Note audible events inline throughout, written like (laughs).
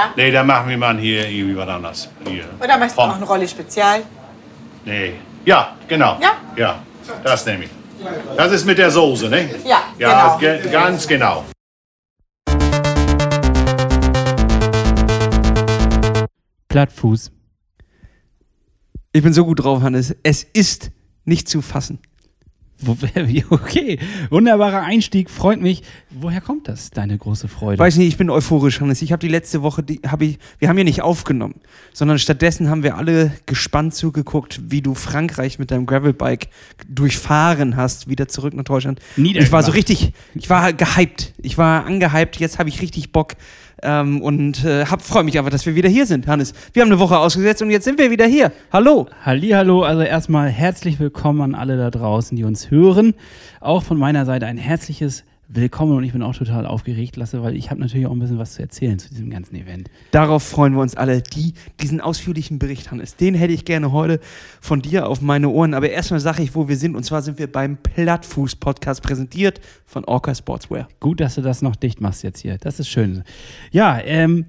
Ja. Nee, dann machen wir mal hier irgendwie was anderes. Hier. Oder machst du auch eine Rolle Spezial? Nee. Ja, genau. Ja? Ja, das nehme ich. Das ist mit der Soße, ne? Ja, Ja, genau. ge ganz genau. Plattfuß. Ich bin so gut drauf, Hannes. Es ist nicht zu fassen. (laughs) Okay, wunderbarer Einstieg, freut mich. Woher kommt das, deine große Freude? Weiß nicht, ich bin euphorisch, Hannes. Ich habe die letzte Woche, die habe ich, wir haben ja nicht aufgenommen, sondern stattdessen haben wir alle gespannt zugeguckt, wie du Frankreich mit deinem Gravelbike durchfahren hast, wieder zurück nach Deutschland. Ich war so richtig, ich war gehypt. Ich war angehypt, jetzt habe ich richtig Bock. Ähm, und äh, freue mich aber, dass wir wieder hier sind, Hannes. Wir haben eine Woche ausgesetzt und jetzt sind wir wieder hier. Hallo. Hallihallo, also erstmal herzlich willkommen an alle da draußen, die uns hören. Auch von meiner Seite ein herzliches Willkommen und ich bin auch total aufgeregt, Lasse, weil ich habe natürlich auch ein bisschen was zu erzählen zu diesem ganzen Event. Darauf freuen wir uns alle. Die, diesen ausführlichen Bericht, Hannes, den hätte ich gerne heute von dir auf meine Ohren. Aber erstmal sage ich, wo wir sind. Und zwar sind wir beim Plattfuß-Podcast präsentiert von Orca Sportswear. Gut, dass du das noch dicht machst jetzt hier. Das ist schön. Ja, ähm,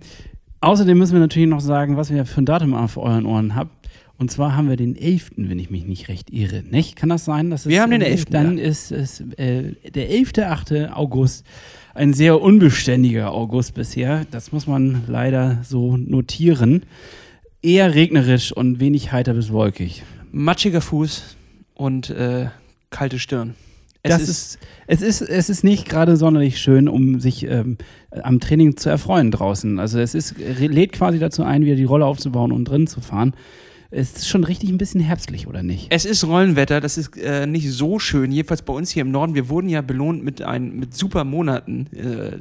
außerdem müssen wir natürlich noch sagen, was wir für ein Datum auf euren Ohren habt. Und zwar haben wir den 11., wenn ich mich nicht recht irre. Nicht? Kann das sein? Dass es, Wir haben den äh, 11., Dann ist es äh, der 11., 8. August. Ein sehr unbeständiger August bisher. Das muss man leider so notieren. Eher regnerisch und wenig heiter bis wolkig. Matschiger Fuß und äh, kalte Stirn. Es das ist, es ist, es ist nicht gerade sonderlich schön, um sich ähm, am Training zu erfreuen draußen. Also es ist, lädt quasi dazu ein, wieder die Rolle aufzubauen und drin zu fahren. Es ist schon richtig ein bisschen herbstlich, oder nicht? Es ist Rollenwetter, das ist äh, nicht so schön. Jedenfalls bei uns hier im Norden. Wir wurden ja belohnt mit, ein, mit super Monaten äh,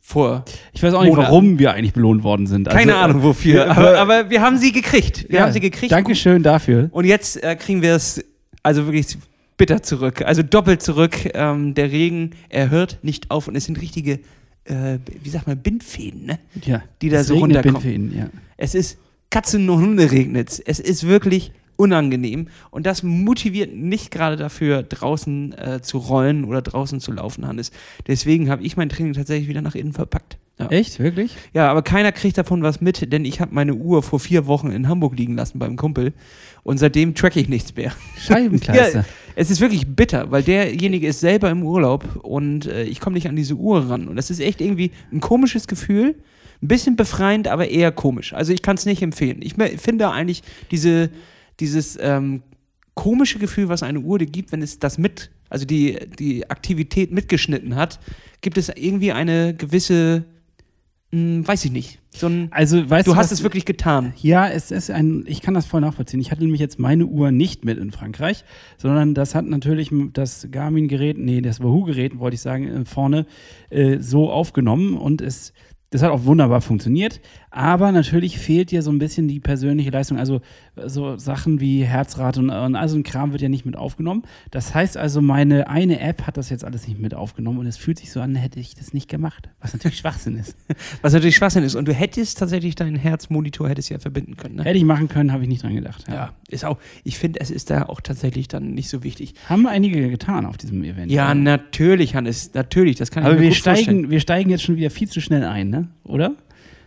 vor. Ich weiß auch nicht, Monaten. warum wir eigentlich belohnt worden sind. Keine Also, Ahnung wofür, äh, aber, aber wir haben sie gekriegt. Wir ja, haben sie gekriegt. Dankeschön dafür. Und jetzt äh, kriegen wir es also wirklich bitter zurück. Also doppelt zurück. Ähm, der Regen, er hört nicht auf und es sind richtige, äh, wie sagt man, Bindfäden, ne? Ja, Die da so runterkommen. Bindfäden, ja. Es ist Katzen und Hunde regnet. Es ist wirklich unangenehm und das motiviert nicht gerade dafür, draußen äh, zu rollen oder draußen zu laufen, Hannes. Deswegen habe ich mein Training tatsächlich wieder nach innen verpackt. Ja. Echt? Wirklich? Ja, aber keiner kriegt davon was mit, denn ich habe meine Uhr vor vier Wochen in Hamburg liegen lassen beim Kumpel und seitdem track ich nichts mehr. Scheibenklasse. (laughs) Ja, es ist wirklich bitter, weil derjenige ist selber im Urlaub und äh, ich komme nicht an diese Uhr ran. Und das ist echt irgendwie ein komisches Gefühl. Ein bisschen befreiend, aber eher komisch. Also ich kann es nicht empfehlen. Ich finde eigentlich diese, dieses ähm, komische Gefühl, was eine Uhr dir gibt, wenn es das mit, also die, die Aktivität mitgeschnitten hat, gibt es irgendwie eine gewisse, mh, weiß ich nicht, so ein, Also, weißt du du, hast was- es wirklich getan. Ja, es ist ein, ich kann das voll nachvollziehen. Ich hatte nämlich jetzt meine Uhr nicht mit in Frankreich, sondern das hat natürlich das Garmin-Gerät, nee, das Wahoo-Gerät, wollte ich sagen, äh, vorne äh, so aufgenommen und es, das hat auch wunderbar funktioniert. Aber natürlich fehlt dir so ein bisschen die persönliche Leistung. Also so Sachen wie Herzrate und, und all so ein Kram wird ja nicht mit aufgenommen. Das heißt also, meine eine App hat das jetzt alles nicht mit aufgenommen und es fühlt sich so an, hätte ich das nicht gemacht. Was natürlich (laughs) Schwachsinn ist. Was natürlich Schwachsinn ist. Und du hättest tatsächlich deinen Herzmonitor hättest ja verbinden können. Ne? Hätte ich machen können, habe ich nicht dran gedacht. Ja, ist auch, ich finde, es ist da auch tatsächlich dann nicht so wichtig. Haben einige getan auf diesem Event. Ja, natürlich, Hannes, natürlich, das kann ich Aber mir wir gut vorstellen. steigen, wir steigen jetzt schon wieder viel zu schnell ein, ne? Oder?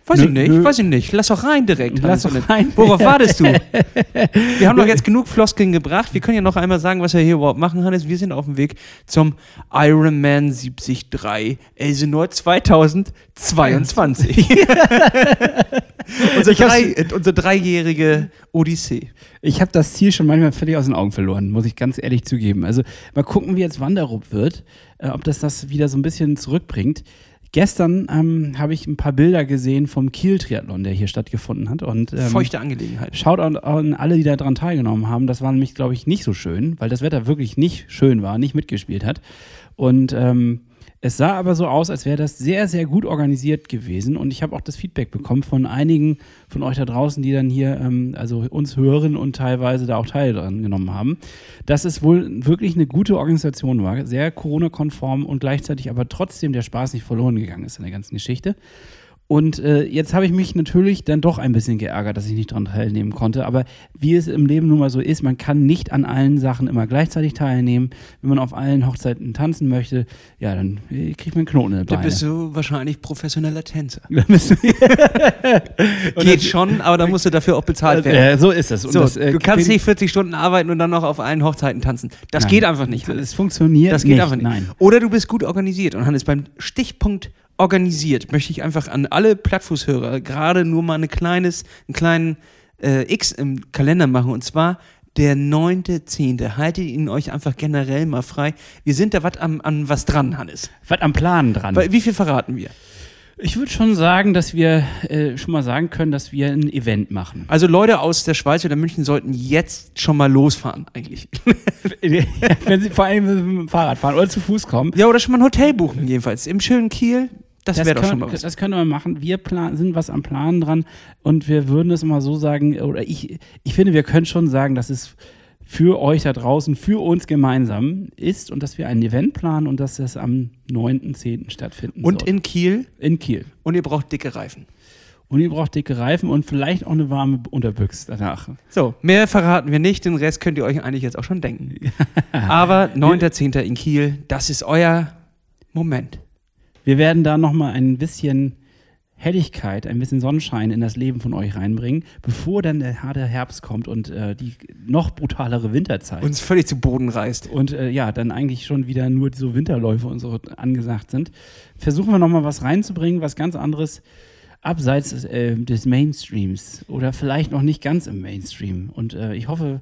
Weiß Nö, ich nicht, nö. weiß ich nicht. Lass doch rein direkt. Lass doch rein. Worauf (laughs) wartest du? Wir haben doch jetzt genug Floskeln gebracht. Wir können ja noch einmal sagen, was wir hier überhaupt machen, Hannes. Wir sind auf dem Weg zum Ironman 73 Elsenor 2022. unsere, drei, äh, unsere dreijährige Odyssee. Ich habe das Ziel schon manchmal völlig aus den Augen verloren, muss ich ganz ehrlich zugeben. Also mal gucken, wie jetzt Wanderup wird, äh, ob das das wieder so ein bisschen zurückbringt. Gestern ähm, habe ich ein paar Bilder gesehen vom Kiel-Triathlon, der hier stattgefunden hat. Und, ähm, Feuchte Angelegenheit. Schaut an, an alle, die daran teilgenommen haben. Das war nämlich, glaube ich, nicht so schön, weil das Wetter wirklich nicht schön war, nicht mitgespielt hat. Und ähm, es sah aber so aus, als wäre das sehr, sehr gut organisiert gewesen. Und ich habe auch das Feedback bekommen von einigen von euch da draußen, die dann hier ähm, also uns hören und teilweise da auch Teil dran genommen haben, dass es wohl wirklich eine gute Organisation war, sehr Corona-konform und gleichzeitig aber trotzdem der Spaß nicht verloren gegangen ist in der ganzen Geschichte. Und äh, jetzt habe ich mich natürlich dann doch ein bisschen geärgert, dass ich nicht daran teilnehmen konnte. Aber wie es im Leben nun mal so ist, man kann nicht an allen Sachen immer gleichzeitig teilnehmen. Wenn man auf allen Hochzeiten tanzen möchte, ja, dann äh, kriegt man einen Knoten in den Da Beine. bist du wahrscheinlich professioneller Tänzer. (laughs) Dann (laughs) Geht schon, aber da musst du dafür auch bezahlt werden. Äh, so ist es. So, das, äh, du kannst nicht 40 Stunden arbeiten und dann noch auf allen Hochzeiten tanzen. Das Nein. geht einfach nicht. Es funktioniert Das geht nicht. einfach nicht. Nein. Oder du bist gut organisiert. Und Hannes, beim Stichpunkt organisiert möchte ich einfach an alle Plattfußhörer gerade nur mal eine kleines, einen kleinen äh, X im Kalender machen. Und zwar der 9.10. Haltet ihn euch einfach generell mal frei. Wir sind da was an, an was dran, Hannes. Was am Plan dran? Wie viel verraten wir? Ich würde schon sagen, dass wir äh, schon mal sagen können, dass wir ein Event machen. Also Leute aus der Schweiz oder München sollten jetzt schon mal losfahren, eigentlich. (laughs) Wenn sie vor allem mit dem Fahrrad fahren oder zu Fuß kommen. Ja, oder schon mal ein Hotel buchen, jedenfalls. Im schönen Kiel. Das, wäre doch können, schon mal was. Das können wir machen. Wir plan, sind was am Plan dran und wir würden es mal so sagen, oder ich, ich finde, wir können schon sagen, dass es für euch da draußen, für uns gemeinsam ist und dass wir ein Event planen und dass das am 9.10. stattfinden Und soll. in Kiel. in Kiel. Und ihr braucht dicke Reifen. Und ihr braucht dicke Reifen und vielleicht auch eine warme Unterbüchse danach. So, mehr verraten wir nicht, den Rest könnt ihr euch eigentlich jetzt auch schon denken. (laughs) Aber 9.10. in Kiel, das ist euer Moment. Wir werden da nochmal ein bisschen Helligkeit, ein bisschen Sonnenschein in das Leben von euch reinbringen, bevor dann der harte Herbst kommt und äh, die noch brutalere Winterzeit. Uns völlig zu Boden reißt. und äh, ja, dann eigentlich schon wieder nur so Winterläufe und so angesagt sind. Versuchen wir nochmal was reinzubringen, was ganz anderes abseits des, äh, des Mainstreams oder vielleicht noch nicht ganz im Mainstream. Und äh, ich hoffe,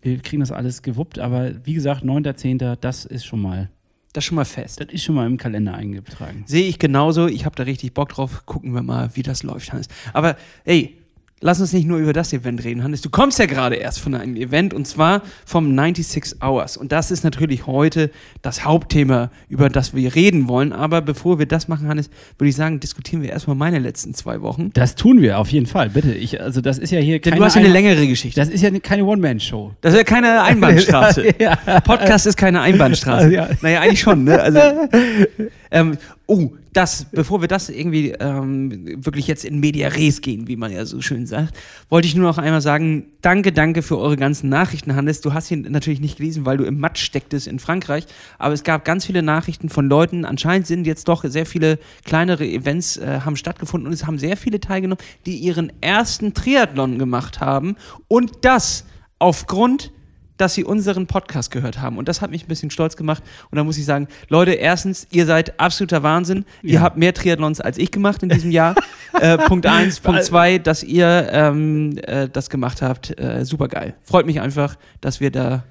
wir kriegen das alles gewuppt, aber wie gesagt, 9.10., das ist schon mal, Das schon mal fest. das ist schon mal im Kalender eingetragen. Sehe ich genauso. Ich habe da richtig Bock drauf. Gucken wir mal, wie das läuft, Hannes. Aber ey, lass uns nicht nur über das Event reden, Hannes. Du kommst ja gerade erst von einem Event und zwar vom 96 Hours. Und das ist natürlich heute das Hauptthema, über das wir reden wollen. Aber bevor wir das machen, Hannes, würde ich sagen, diskutieren wir erstmal meine letzten zwei Wochen. Das tun wir auf jeden Fall, bitte. Ich, also das ist ja hier Denn keine du hast ja eine Ein- längere Geschichte. Das ist ja keine One-Man-Show. Das ist ja keine Einbahnstraße. (laughs) ja. Podcast ist keine Einbahnstraße. Ja. Naja, eigentlich schon, ne? Also, (laughs) ähm, oh, das, bevor wir das irgendwie ähm, wirklich jetzt in Media Res gehen, wie man ja so schön sagt, wollte ich nur noch einmal sagen, danke, danke für eure ganzen Nachrichten, Hannes. Du hast hier natürlich nicht gelesen, weil du im Matsch stecktest in Frankreich, aber es gab ganz viele Nachrichten von Leuten. Anscheinend sind jetzt doch sehr viele kleinere Events äh, haben stattgefunden und es haben sehr viele teilgenommen, die ihren ersten Triathlon gemacht haben und das aufgrund dass sie unseren Podcast gehört haben. Und das hat mich ein bisschen stolz gemacht. Und da muss ich sagen, Leute, erstens, ihr seid absoluter Wahnsinn. Ihr Ja. habt mehr Triathlons als ich gemacht in diesem Jahr. (laughs) äh, Punkt eins. Punkt zwei, dass ihr ähm, äh, das gemacht habt. Äh, super geil. Freut mich einfach, dass wir da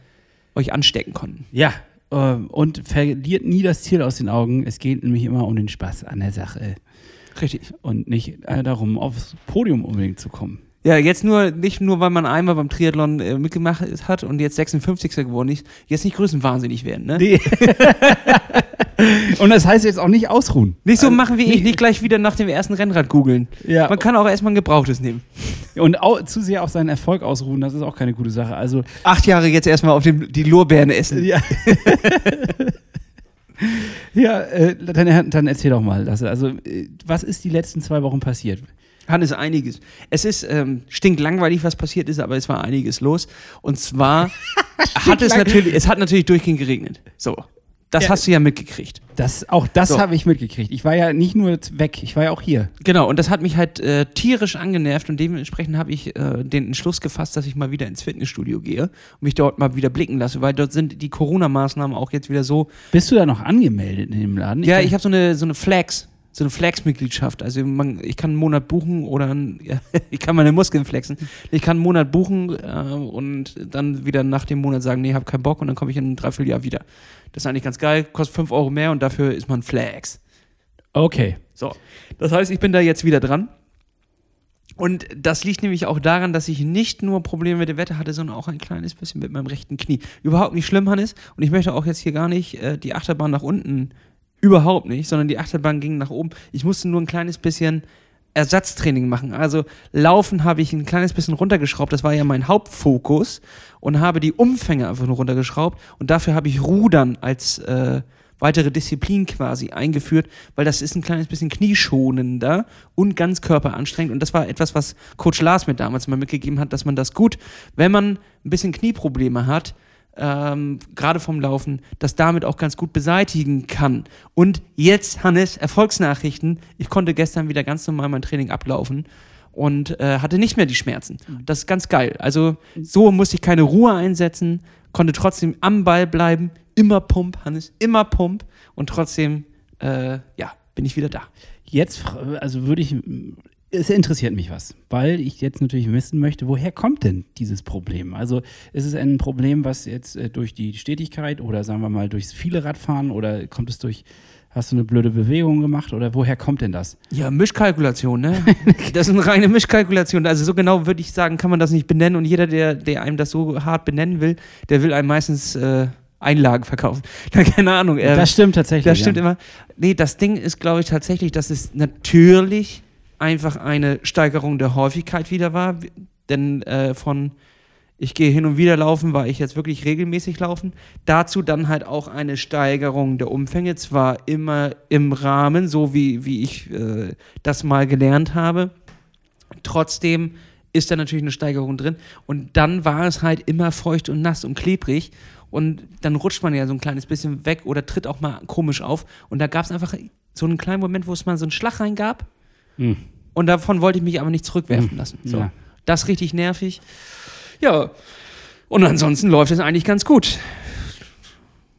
euch anstecken konnten. Ja, äh, und verliert nie das Ziel aus den Augen. Es geht nämlich immer um den Spaß an der Sache Richtig. und nicht äh, darum, aufs Podium unbedingt zu kommen. Ja, jetzt nur, nicht nur, weil man einmal beim Triathlon äh, mitgemacht hat und jetzt 56. geworden ist, jetzt nicht größenwahnsinnig werden, ne? Nee. (laughs) und das heißt jetzt auch nicht ausruhen. Nicht so machen wie ich, nicht gleich wieder nach dem ersten Rennrad googeln. Ja. Man kann auch erstmal ein gebrauchtes nehmen. Und au zu sehr auf seinen Erfolg ausruhen, das ist auch keine gute Sache. Also, acht Jahre jetzt erstmal auf dem, die Lorbeeren essen. ja. (laughs) ja, äh, dann, dann erzähl doch mal. Lasse. Also, äh, was ist die letzten zwei Wochen passiert? Hannes, einiges. Es ist ähm, stinklangweilig, was passiert ist, aber es war einiges los. Und zwar (laughs) hat es natürlich, es hat natürlich durchgehend geregnet. So. Das Ja. hast du ja mitgekriegt. Das, auch das So. habe ich mitgekriegt. Ich war ja nicht nur weg, ich war ja auch hier. Genau, und das hat mich halt äh, tierisch angenervt und dementsprechend habe ich äh, den Entschluss gefasst, dass ich mal wieder ins Fitnessstudio gehe und mich dort mal wieder blicken lasse, weil dort sind die Corona-Maßnahmen auch jetzt wieder so. Bist du da noch angemeldet in dem Laden? ja, kann- ich habe so eine, so eine Flex, so eine Flex-Mitgliedschaft. Also man, ich kann einen Monat buchen oder ein, (laughs) ja, ich kann meine Muskeln flexen. Ich kann einen Monat buchen äh, und dann wieder nach dem Monat sagen, nee, hab keinen Bock und dann komme ich in einem Dreivierteljahr wieder. Das ist eigentlich ganz geil, kostet 5 Euro mehr und dafür ist man Flex. Okay. So, das heißt, ich bin da jetzt wieder dran. Und das liegt nämlich auch daran, dass ich nicht nur Probleme mit dem Wetter hatte, sondern auch ein kleines bisschen mit meinem rechten Knie. Überhaupt nicht schlimm, Hannes. Und ich möchte auch jetzt hier gar nicht äh, die Achterbahn nach unten, überhaupt nicht, sondern die Achterbahn ging nach oben. Ich musste nur ein kleines bisschen Ersatztraining machen. Also Laufen habe ich ein kleines bisschen runtergeschraubt. Das war ja mein Hauptfokus und habe die Umfänge einfach nur runtergeschraubt. Und dafür habe ich Rudern als äh, weitere Disziplin quasi eingeführt, weil das ist ein kleines bisschen knieschonender und ganz körperanstrengend. Und das war etwas, was Coach Lars mir damals mal mitgegeben hat, dass man das gut, wenn man ein bisschen Knieprobleme hat, ähm, gerade vom Laufen, das damit auch ganz gut beseitigen kann. Und jetzt, Hannes, Erfolgsnachrichten. Ich konnte gestern wieder ganz normal mein Training ablaufen und äh, hatte nicht mehr die Schmerzen. Das ist ganz geil. Also so musste ich keine Ruhe einsetzen, konnte trotzdem am Ball bleiben, immer Pump, Hannes, immer Pump und trotzdem, äh, ja, bin ich wieder da. Jetzt, also würde ich, es interessiert mich was, weil ich jetzt natürlich wissen möchte, woher kommt denn dieses Problem? Also ist es ein Problem, was jetzt äh, durch die Stetigkeit oder sagen wir mal durchs viele Radfahren oder kommt es durch, hast du eine blöde Bewegung gemacht oder woher kommt denn das? Ja, Mischkalkulation, ne? (laughs) Das ist eine reine Mischkalkulation. Also so genau würde ich sagen, kann man das nicht benennen. Und jeder, der, der einem das so hart benennen will, der will einem meistens äh, Einlagen verkaufen. (laughs) Keine Ahnung. äh, das stimmt tatsächlich. Das stimmt ja. immer. Nee, das Ding ist, glaube ich, tatsächlich, dass es natürlich einfach eine Steigerung der Häufigkeit wieder war. Denn äh, von ich gehe hin und wieder laufen, war ich jetzt wirklich regelmäßig laufen. Dazu dann halt auch eine Steigerung der Umfänge, zwar immer im Rahmen, so wie, wie ich äh, das mal gelernt habe. Trotzdem ist da natürlich eine Steigerung drin. Und dann war es halt immer feucht und nass und klebrig. Und dann rutscht man ja so ein kleines bisschen weg oder tritt auch mal komisch auf. Und da gab es einfach so einen kleinen Moment, wo es mal so einen Schlag reingab. Hm. Und davon wollte ich mich aber nicht zurückwerfen Hm, lassen. So. ja. Das ist richtig nervig. Ja. Und ansonsten läuft es eigentlich ganz gut.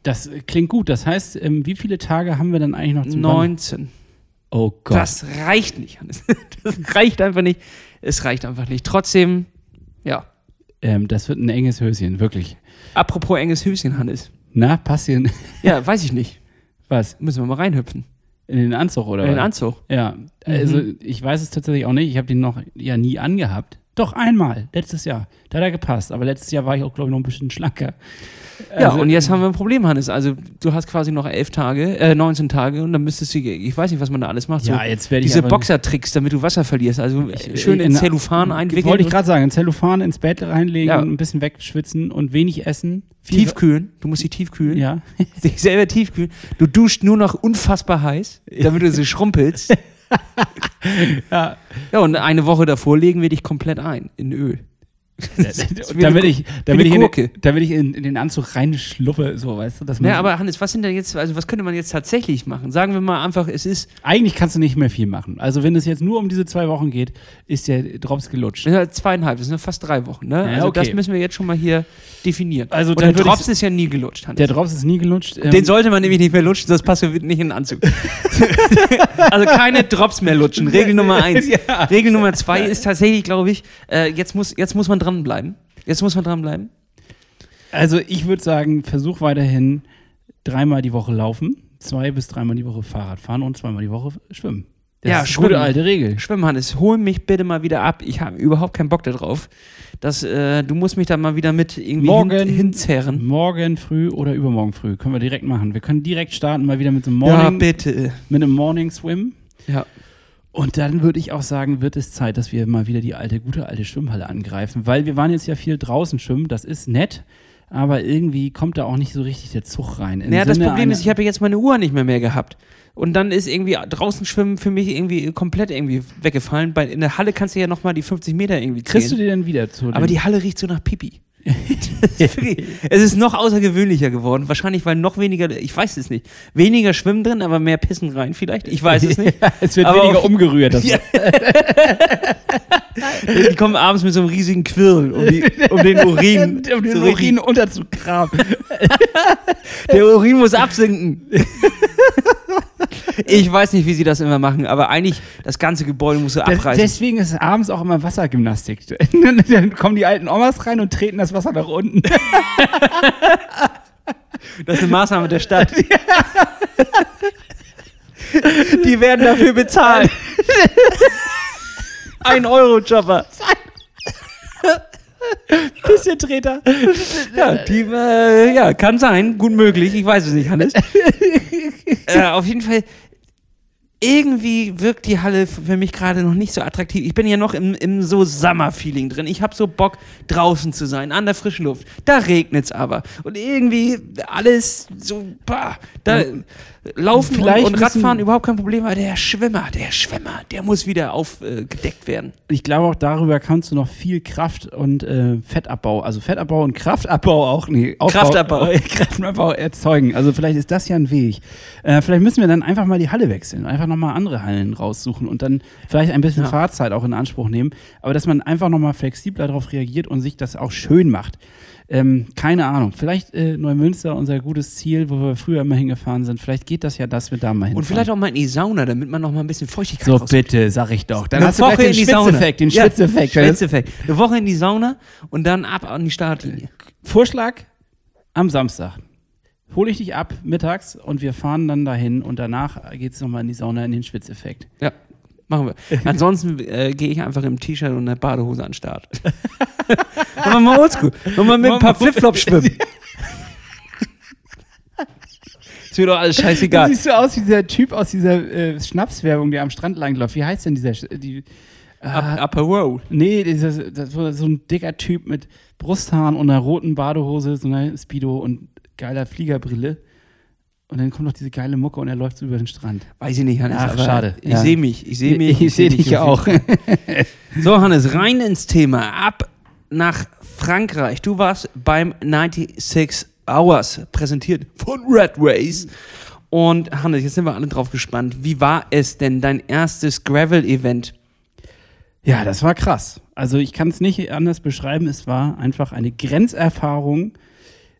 Das klingt gut. Das heißt, ähm, wie viele Tage haben wir dann eigentlich noch zum Wandern? 19. Oh Gott. Das reicht nicht, Hannes. (laughs) Das reicht einfach nicht. Es reicht einfach nicht. Trotzdem, ja. Ähm, das wird ein enges Höschen, wirklich. Apropos enges Höschen, Hannes. Na, Passchen. Ja, weiß ich nicht. Was? Müssen wir mal reinhüpfen. In den Anzug oder In den? Anzug. Ja, also ich weiß es tatsächlich auch nicht. Ich habe den noch ja nie angehabt. Doch einmal, letztes Jahr. Da hat er gepasst. Aber letztes Jahr war ich auch, glaube ich, noch ein bisschen schlanker. Ja, Also- und jetzt haben wir ein Problem, Hannes. Also, du hast quasi noch elf Tage, äh, 19 Tage und dann müsstest du, ich weiß nicht, was man da alles macht. Ja, so jetzt werde ich diese Boxertricks, damit du Wasser verlierst. Also, schön in in- Zellophan einwickeln. Wollte ich und gerade sagen, ein Zellophan ins Bett reinlegen, Ja. ein bisschen wegschwitzen und wenig essen. Tiefkühlen. Du musst sie tiefkühlen. Ja. (laughs) Dich selber tiefkühlen. Du duscht nur noch unfassbar heiß, damit du sie schrumpelst. (laughs) (laughs) ja. Ja, und eine Woche davor legen wir dich komplett ein in Öl. Damit ich, damit ich, in, damit ich in, in den Anzug reinschluffe, so, weißt du? Dass man, Ja, aber Hannes, was sind denn jetzt, also was könnte man jetzt tatsächlich machen? Sagen wir mal einfach, es ist eigentlich kannst du nicht mehr viel machen. Also wenn es jetzt nur um diese zwei Wochen geht, ist der Drops gelutscht. Ja, zweieinhalb, das sind ja fast drei Wochen, ne? Ja, also okay. das müssen wir jetzt schon mal hier definieren. Also Und der Drops ist ja nie gelutscht, Hannes. Der Drops ist nie gelutscht. ähm, Den sollte man nämlich nicht mehr lutschen, sonst passt er nicht in den Anzug. (laughs) also keine Drops mehr lutschen. Regel Nummer eins. (laughs) Regel Nummer zwei ist tatsächlich, glaube ich, äh, jetzt, muss, jetzt muss man dranbleiben. Jetzt muss man dranbleiben. Also ich würde sagen, versuch weiterhin dreimal die Woche laufen, zwei bis dreimal die Woche Fahrrad fahren und zweimal die Woche schwimmen. Das Ja, ist schwimmen. gute alte Regel. Schwimmen, Hannes, hol mich bitte mal wieder ab. Ich habe überhaupt keinen Bock darauf. Das, äh, du musst mich da mal wieder mit irgendwie Morgen, hin, hinzerren. morgen früh oder übermorgen früh können wir direkt machen. Wir können direkt starten, mal wieder mit so einem Ja, Morning, bitte. mit einem Morning Swim. Ja. Und dann würde ich auch sagen, wird es Zeit, dass wir mal wieder die alte, gute alte Schwimmhalle angreifen, weil wir waren jetzt ja viel draußen schwimmen, das ist nett, aber irgendwie kommt da auch nicht so richtig der Zug rein. Im Naja, das Sinne Problem einer- ist, ich habe ja jetzt meine Uhr nicht mehr mehr gehabt. Und dann ist irgendwie draußen schwimmen für mich irgendwie komplett irgendwie weggefallen. Bei, in der Halle kannst du ja nochmal die 50 Meter irgendwie Kriegst du die denn wieder zu? Aber die Halle riecht so nach Pipi. (laughs) Es ist noch außergewöhnlicher geworden. Wahrscheinlich, weil noch weniger, ich weiß es nicht, weniger Schwimmen drin, aber mehr Pissen rein vielleicht. Ich weiß es nicht. (laughs) Es wird Aber weniger umgerührt. Das. (laughs) Die kommen abends mit so einem riesigen Quirl, um, die, um den Urin. um den Urin unterzugraben. Der Urin muss absinken. (laughs) Ich weiß nicht, wie sie das immer machen, aber eigentlich das ganze Gebäude muss so abreißen. deswegen ist abends auch immer Wassergymnastik. (laughs) Dann kommen die alten Omas rein und treten das Wasser nach unten. (laughs) Das ist eine Maßnahme der Stadt. Die werden dafür bezahlt. Ein Euro-Jobber. Bisschen Treter. Ja, die, äh, ja, kann sein, gut möglich, ich weiß es nicht, Hannes. Äh, auf jeden Fall, irgendwie wirkt die Halle für mich gerade noch nicht so attraktiv. Ich bin ja noch im, im so Summer-Feeling drin. Ich habe so Bock, draußen zu sein, an der frischen Luft. Da regnet's aber. Und irgendwie alles so, bah, da laufen Vielleicht und, und Radfahren überhaupt kein Problem, aber der Schwimmer, der Schwimmer, der muss wieder aufgedeckt werden. Ich glaube auch darüber kannst du noch viel Kraft und äh, Fettabbau, also Fettabbau und Kraftabbau auch, nee, Aufbau, Kraftabbau. äh, (laughs) Kraftabbau erzeugen. Also vielleicht ist das ja ein Weg. Äh, vielleicht müssen wir dann einfach mal die Halle wechseln, einfach nochmal andere Hallen raussuchen und dann vielleicht ein bisschen Ja. Fahrzeit auch in Anspruch nehmen. Aber dass man einfach nochmal flexibler darauf reagiert und sich das auch schön macht. Ähm, keine Ahnung. Vielleicht äh, Neumünster, unser gutes Ziel, wo wir früher immer hingefahren sind. Vielleicht geht das ja, dass wir da mal hinfahren. Und vielleicht auch mal in die Sauna, damit man noch mal ein bisschen Feuchtigkeit so raus- bitte, sag ich doch. Dann Eine hast du gleich Woche den in die Sauna. Schwitzeffekt, den Ja, Schwitzeffekt. Schwitzeffekt. Eine Woche in die Sauna und dann ab an die Startlinie. Vorschlag am Samstag. Hole ich dich ab mittags und wir fahren dann dahin und danach geht es nochmal in die Sauna in den Schwitzeffekt. Ja, machen wir. (laughs) Ansonsten äh, gehe ich einfach im T-Shirt und der Badehose an den Start. (laughs) Machen wir mal oldschool. Machen wir mit ein paar Flipflops schwimmen. (laughs) Ist mir doch alles Du scheißegal. siehst so aus wie dieser Typ aus dieser äh, Schnapswerbung, der am Strand langläuft. Wie heißt denn dieser? Sch- Die, Up, upper Row. nee, dieser, das war so ein dicker Typ mit Brusthaaren und einer roten Badehose, so einer Speedo und geiler Fliegerbrille. Und dann kommt noch diese geile Mucke und er läuft so über den Strand. Weiß ich nicht, Hannes. Ach, aber schade. Ich Ja. sehe mich. Ich sehe mich. Ich, sehe dich ja auch. (laughs) So, Hannes, rein ins Thema. Ab nach Frankreich. Du warst beim 96 Hours, präsentiert von Red Race. Und Hannes, jetzt sind wir alle drauf gespannt. Wie war es denn, dein erstes Gravel-Event? Ja, das war krass. Also ich kann es nicht anders beschreiben. Es war einfach eine Grenzerfahrung.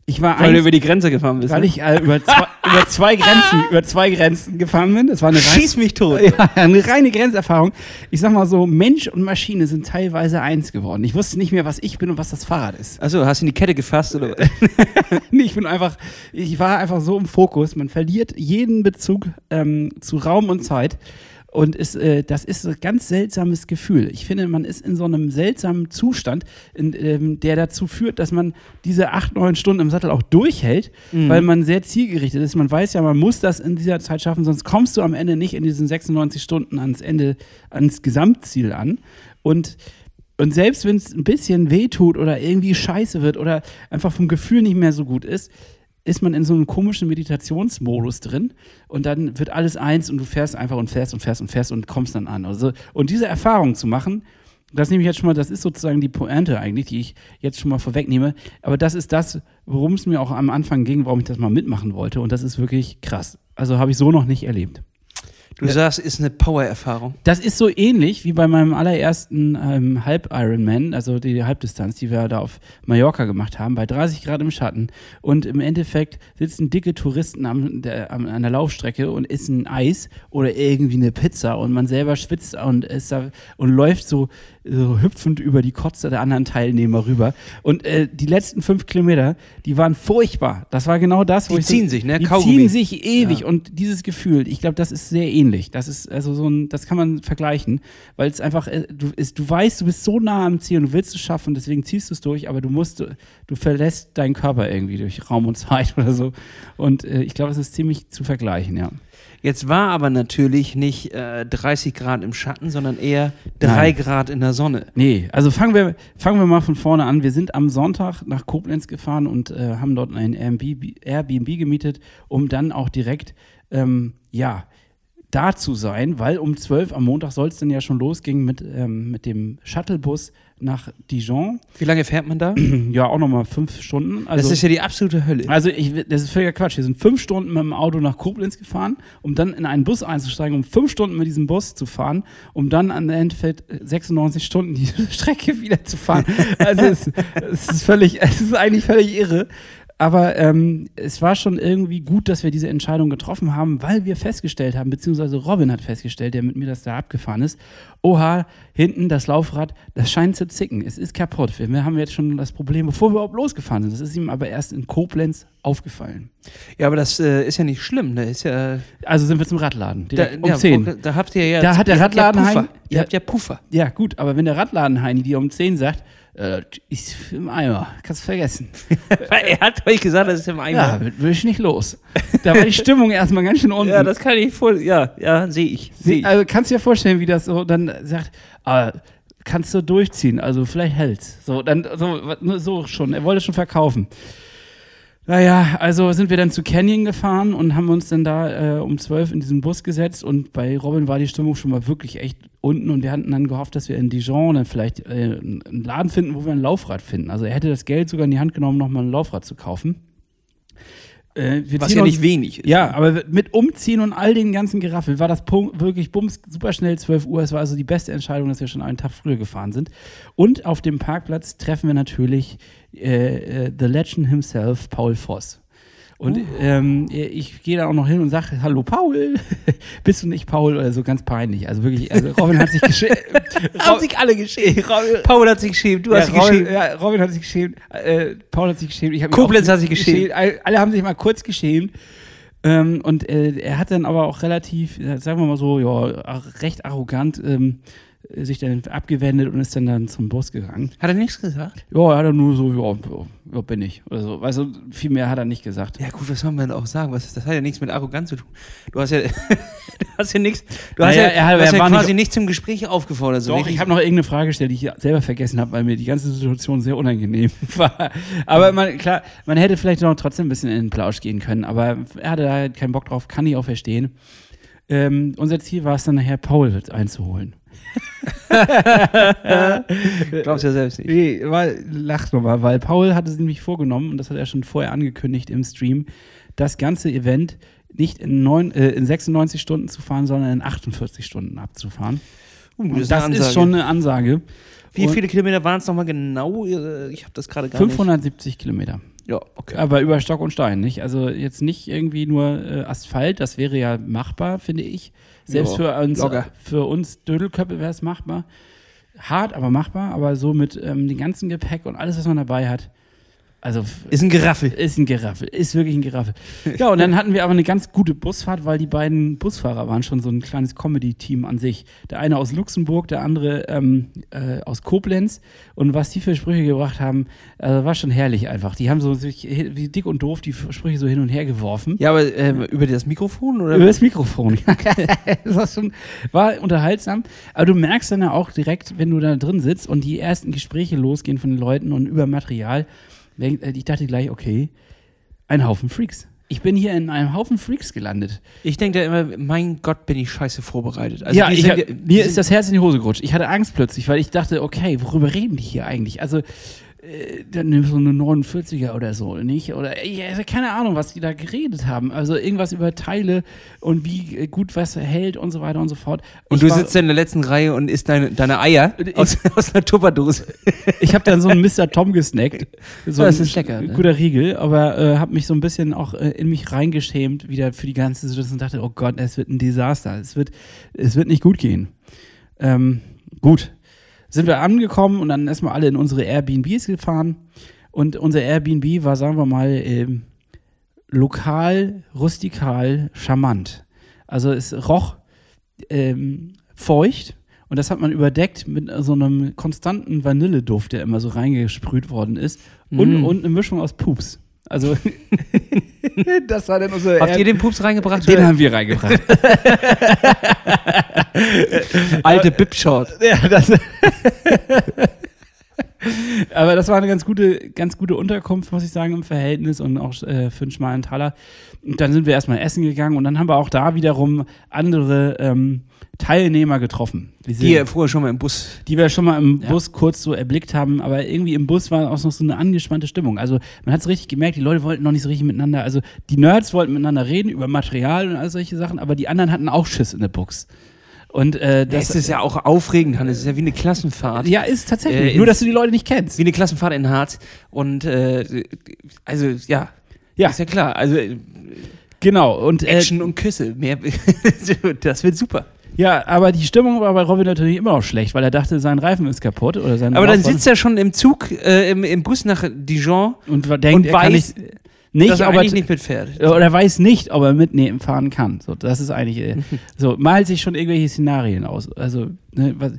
Ich war Weil du über die Grenze gefahren bist. weil ne? ich äh, über, zwei, (laughs) über zwei Grenzen, über zwei Grenzen gefahren bin. Das war eine rein, Schieß mich tot. (laughs) ja, eine reine Grenzerfahrung. Ich sag mal so, Mensch und Maschine sind teilweise eins geworden. Ich wusste nicht mehr, was ich bin und was das Fahrrad ist. Achso, hast du in die Kette gefasst oder? (laughs) Nee, ich bin einfach, ich war einfach so im Fokus. Man verliert jeden Bezug ähm, zu Raum und Zeit. Und ist, äh, das ist ein ganz seltsames Gefühl. Ich finde, man ist in so einem seltsamen Zustand, in, ähm, der dazu führt, dass man diese acht, neun Stunden im Sattel auch durchhält, weil man sehr zielgerichtet ist. Man weiß ja, man muss das in dieser Zeit schaffen, sonst kommst du am Ende nicht in diesen 96 Stunden ans Ende, ans Gesamtziel an. Und und selbst wenn es ein bisschen wehtut oder irgendwie scheiße wird oder einfach vom Gefühl nicht mehr so gut ist, ist man in so einem komischen Meditationsmodus drin und dann wird alles eins und du fährst einfach und fährst und fährst und fährst und kommst dann an. Also, und diese Erfahrung zu machen, das nehme ich jetzt schon mal, das ist sozusagen die Pointe eigentlich, die ich jetzt schon mal vorwegnehme. Aber das ist das, worum es mir auch am Anfang ging, warum ich das mal mitmachen wollte. Und das ist wirklich krass. Also habe ich so noch nicht erlebt. Du sagst, ist eine Power-Erfahrung. Das ist so ähnlich wie bei meinem allerersten ähm, Halb-Ironman, also die Halbdistanz, die wir da auf Mallorca gemacht haben, bei 30 Grad im Schatten. Und im Endeffekt sitzen dicke Touristen am, der, am, an der Laufstrecke und essen Eis oder irgendwie eine Pizza und man selber schwitzt und, ist da, und läuft so, so hüpfend über die Kotze der anderen Teilnehmer rüber. Und äh, die letzten fünf Kilometer, die waren furchtbar. Das war genau das, wo Die ich so- ziehen sich, ne? Die Kaugummi. ziehen sich ewig Ja. und dieses Gefühl, ich glaube, das ist sehr ähnlich. Das ist also so ein, das kann man vergleichen, weil es einfach, äh, du, ist, du weißt, du bist so nah am Ziel und du willst es schaffen, deswegen ziehst du es durch, aber du musst, du verlässt deinen Körper irgendwie durch Raum und Zeit (laughs) oder so. Und äh, ich glaube, es ist ziemlich zu vergleichen, ja. Jetzt war aber natürlich nicht äh, 30 Grad im Schatten, sondern eher 3 Nein. Grad in der Sonne. Nee, also fangen wir, fangen wir mal von vorne an. Wir sind am Sonntag nach Koblenz gefahren und äh, haben dort ein Airbnb, Airbnb gemietet, um dann auch direkt, ähm, ja, da zu sein, weil um 12 am Montag soll es dann ja schon losgehen mit, ähm, mit dem Shuttlebus nach Dijon. Wie lange fährt man da? (clears throat) Ja, auch nochmal fünf Stunden. Also, das ist ja die absolute Hölle. also ich, das ist völliger Quatsch. Wir sind fünf Stunden mit dem Auto nach Koblenz gefahren, um dann in einen Bus einzusteigen, um fünf Stunden mit diesem Bus zu fahren, um dann an der Endeffekt 96 Stunden die (laughs) Strecke wieder zu fahren. Also es, es ist völlig, es ist eigentlich völlig irre. Aber ähm, es war schon irgendwie gut, dass wir diese Entscheidung getroffen haben, weil wir festgestellt haben, beziehungsweise Robin hat festgestellt, der mit mir das da abgefahren ist, oha, hinten das Laufrad, das scheint zu zicken. Es ist kaputt. Wir, haben jetzt schon das Problem, bevor wir überhaupt losgefahren sind. Das ist ihm aber erst in Koblenz aufgefallen. Ja, aber das äh, ist ja nicht schlimm. Da ist ja. Also sind wir zum Radladen. Da, um ja, 10. wo- da habt ihr ja. Da hat der Radladen, Ihr habt ja Puffer. Ja, gut, aber wenn der Radladen-Heini dir um 10 sagt, äh, ist im Eimer, kannst vergessen. Weil (laughs) er hat euch gesagt, das ist im Eimer. Ja, will ich nicht los. Da war die Stimmung erstmal ganz schön unten. Ja, das kann ich voll. Ja, ja, sehe ich. Seh ich. also kannst du dir vorstellen, wie das so dann sagt, ah, kannst du durchziehen, also vielleicht hält's. So, dann so, so schon, er wollte schon verkaufen. Naja, also sind wir dann zu Canyon gefahren und haben uns dann da äh, um 12 in diesen Bus gesetzt und bei Robin war die Stimmung schon mal wirklich echt unten und wir hatten dann gehofft, dass wir in Dijon dann vielleicht äh, einen Laden finden, wo wir ein Laufrad finden. Also er hätte das Geld sogar in die Hand genommen, nochmal ein Laufrad zu kaufen. Äh, wir Was ja nicht wenig ist. ja, aber mit Umziehen und all den ganzen Geraffel war das Punkt wirklich bums, super schnell 12 Uhr. Es war also die beste Entscheidung, dass wir schon einen Tag früher gefahren sind. Und auf dem Parkplatz treffen wir natürlich äh, äh, The Legend himself, Paul Voss. Und ähm, ich gehe da auch noch hin und sage, hallo Paul, (laughs) bist du nicht Paul oder so, ganz peinlich. Also wirklich, also Robin hat sich (laughs) geschämt. Haben sich alle geschämt. Paul hat sich geschämt, du ja, hast dich geschämt. ja, Robin hat sich geschämt, äh, Paul hat sich geschämt. Ich Koblenz hat sich geschämt. All- Alle haben sich mal kurz geschämt. Ähm, und äh, er hat dann aber auch relativ, äh, sagen wir mal so, ja, recht arrogant ähm, äh, sich dann abgewendet und ist dann, dann zum Bus gegangen. Hat er nichts gesagt? Ja, er hat dann nur so, ja, ja, bin ich. Oder so. Weißt du, viel mehr hat er nicht gesagt. Ja, gut, was soll man denn auch sagen? Was, das hat ja nichts mit Arroganz zu tun. Du hast ja, (laughs) du hast ja nichts, du hast Naja, ja, er hat- hast ja quasi nicht- nicht, zum Gespräch aufgefordert. So Doch, richtig. ich habe noch irgendeine Frage gestellt, die ich selber vergessen habe, weil mir die ganze Situation sehr unangenehm (laughs) war. Aber man, klar, man hätte vielleicht noch trotzdem ein bisschen in den Plausch gehen können, aber er hatte da halt keinen Bock drauf, kann ich auch verstehen. Ähm, unser Ziel war es dann nachher, Paul einzuholen. (laughs) Glaubst ja selbst nicht. Nee, weil, lach nochmal, weil Paul hatte es nämlich vorgenommen, und das hat er schon vorher angekündigt im Stream, das ganze Event nicht in, neun, äh, in 96 Stunden zu fahren, sondern in 48 Stunden abzufahren. Uh, das, das, ist, eine ist schon eine Ansage. Wie Und viele Kilometer waren es nochmal genau? Ich habe das gerade gar 570 Kilometer. nicht. Ja, okay. Aber über Stock und Stein, nicht? Also jetzt nicht irgendwie nur äh, Asphalt, das wäre ja machbar, finde ich. Selbst Ja, für uns, locker. für uns Dödelköppe wäre es machbar. Hart, aber machbar, aber so mit ähm, dem ganzen Gepäck und alles, was man dabei hat. Also Ist ein Geraffel. ist ein Geraffel, ist wirklich ein Geraffel. (laughs) Ja, und dann hatten wir aber eine ganz gute Busfahrt, weil die beiden Busfahrer waren schon so ein kleines Comedy-Team an sich. Der eine aus Luxemburg, der andere ähm, äh, aus Koblenz. Und was die für Sprüche gebracht haben, äh, war schon herrlich einfach. Die haben so sich wie dick und doof die Sprüche so hin und her geworfen. Ja, aber ähm, über das Mikrofon oder? Über das Mikrofon. (laughs) (laughs) das war, schon, war unterhaltsam. Aber du merkst dann ja auch direkt, wenn du da drin sitzt und die ersten Gespräche losgehen von den Leuten und über Material, äh, ich dachte gleich, okay, ein Haufen Freaks. Ich bin hier in einem Haufen Freaks gelandet. Ich denke da immer, mein Gott, bin ich scheiße vorbereitet. Also ja, sind hab- mir ist das Herz in die Hose gerutscht. Ich hatte Angst plötzlich, weil ich dachte, okay, worüber reden die hier eigentlich? Also, äh, dann nimm so eine 49er oder so, nicht? Oder ich hatte keine Ahnung, was die da geredet haben. Also irgendwas über Teile und wie äh, gut was hält und so weiter und so fort. Und Ich du sitzt in der letzten Reihe und isst deine, deine Eier Ich- aus, (laughs) aus einer Tupperdose. Ich habe dann so einen Mr. Tom gesnackt. (laughs) So Das ein ist lecker, ne? Guter Riegel, aber äh, habe mich so ein bisschen auch äh, in mich reingeschämt wieder für die ganze Situation und dachte, oh Gott, es wird ein Desaster. Es wird, es wird nicht gut gehen. Ähm, gut. Sind wir angekommen und dann erstmal alle in unsere Airbnbs gefahren. Und unser Airbnb war, sagen wir mal, ähm, lokal, rustikal, charmant. Also es roch ähm, feucht und das hat man überdeckt mit so einem konstanten Vanilleduft, der immer so reingesprüht worden ist und, Mm. und eine Mischung aus Pups. Also (laughs) (laughs) das war dann unser Habt ihr den Pups reingebracht? den oder? haben wir reingebracht. (laughs) alte Bip-Short. ja, das (laughs) Aber das war eine ganz gute, ganz gute Unterkunft, muss ich sagen, im Verhältnis und auch äh, für einen schmalen Taler. Und dann sind wir erstmal essen gegangen und dann haben wir auch da wiederum andere ähm, Teilnehmer getroffen. Die, Die ihr vorher schon mal im Bus. die wir schon mal im Ja. Bus kurz so erblickt haben, aber irgendwie im Bus war auch noch so eine angespannte Stimmung. Also man hat es richtig gemerkt, die Leute wollten noch nicht so richtig miteinander, also die Nerds wollten miteinander reden über Material und all solche Sachen, aber die anderen hatten auch Schiss in der Buchs. Und äh, Das das, ist ja auch aufregend, Hannes. Das ist ja wie eine Klassenfahrt. ja, ist tatsächlich. Äh, Nur, dass du die Leute nicht kennst. Wie eine Klassenfahrt in Harz. Und äh, also ja. Ja. Ist ja klar. Also äh, Genau. Und äh, Action und Küsse. Mehr, (laughs) das wird super. ja, aber die Stimmung war bei Robin natürlich immer noch schlecht, weil er dachte, sein Reifen ist kaputt oder sein Aber dann Laufband- sitzt er schon im Zug, äh, im, im Bus nach Dijon und denkt, und er weiß, nicht, nicht, Dass er er eigentlich nicht mitfährt. oder weiß nicht, ob er mitnehmen fahren kann. So, das ist eigentlich äh, (laughs) so malt sich schon irgendwelche Szenarien aus. Also ne, was,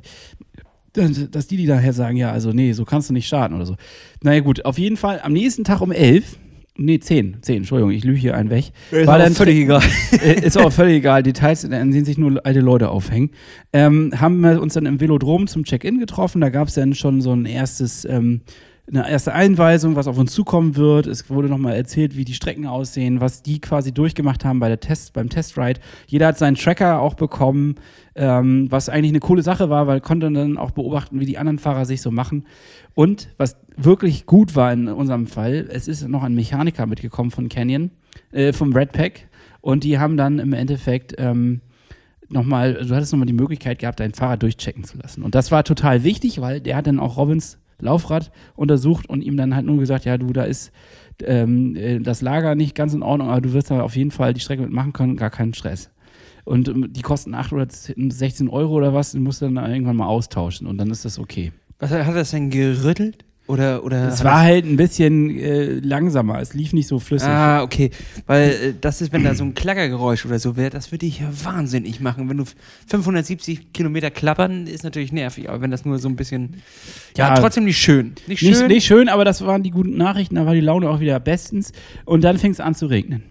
dass die, die daher sagen, ja, also nee, so kannst du nicht starten oder so. Naja gut, auf jeden Fall am nächsten Tag um 11, nee, 10, 10, Entschuldigung, ich lüge hier einen weg. War dann völlig egal. (laughs) äh, ist auch völlig egal, Details, an denen sich nur alte Leute aufhängen. Ähm, haben wir uns dann im Velodrom zum Check-in getroffen. Da gab es dann schon so ein erstes, ähm, eine erste Einweisung, was auf uns zukommen wird. Es wurde nochmal erzählt, wie die Strecken aussehen, was die quasi durchgemacht haben bei der Test, beim Testride. Jeder hat seinen Tracker auch bekommen, ähm, was eigentlich eine coole Sache war, weil konnte dann auch beobachten, wie die anderen Fahrer sich so machen. Und was wirklich gut war in unserem Fall, es ist noch ein Mechaniker mitgekommen von Canyon, äh, vom Red Pack. Und die haben dann im Endeffekt ähm, nochmal, du hattest nochmal die Möglichkeit gehabt, deinen Fahrer durchchecken zu lassen. Und das war total wichtig, weil der hat dann auch Robins Laufrad untersucht und ihm dann halt nur gesagt, ja, du, da ist ähm, äh, das Lager nicht ganz in Ordnung, aber du wirst da auf jeden Fall die Strecke mitmachen können, gar keinen Stress. Und ähm, die kosten 8 oder 10 16 Euro oder was, den musst du dann irgendwann mal austauschen und dann ist das okay. Was hat das denn gerüttelt? Oder, oder Es war halt ein bisschen äh, langsamer, es lief nicht so flüssig. Ah, okay. Weil äh, das ist, wenn da so ein Klackergeräusch oder so wäre, das würde dich ja wahnsinnig machen. Wenn du 570 Kilometer klappern, ist natürlich nervig. Aber wenn das nur so ein bisschen. Ja, Ja. trotzdem nicht schön. Nicht schön. Nicht, nicht schön, aber das waren die guten Nachrichten, da war die Laune auch wieder bestens. Und dann fing es an zu regnen.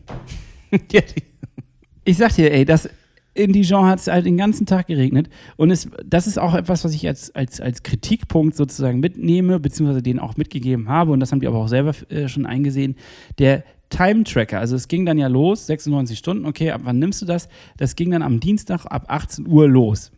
(laughs) Ja, Ich sag dir, ey, das, in Dijon hat es halt den ganzen Tag geregnet. Und es, das ist auch etwas, was ich als, als, als Kritikpunkt sozusagen mitnehme, beziehungsweise denen auch mitgegeben habe. Und das haben die aber auch selber äh, schon eingesehen. Der Time-Tracker, also es ging dann ja los, 96 Stunden, okay, ab wann nimmst du das? Das ging dann am Dienstag ab 18 Uhr los.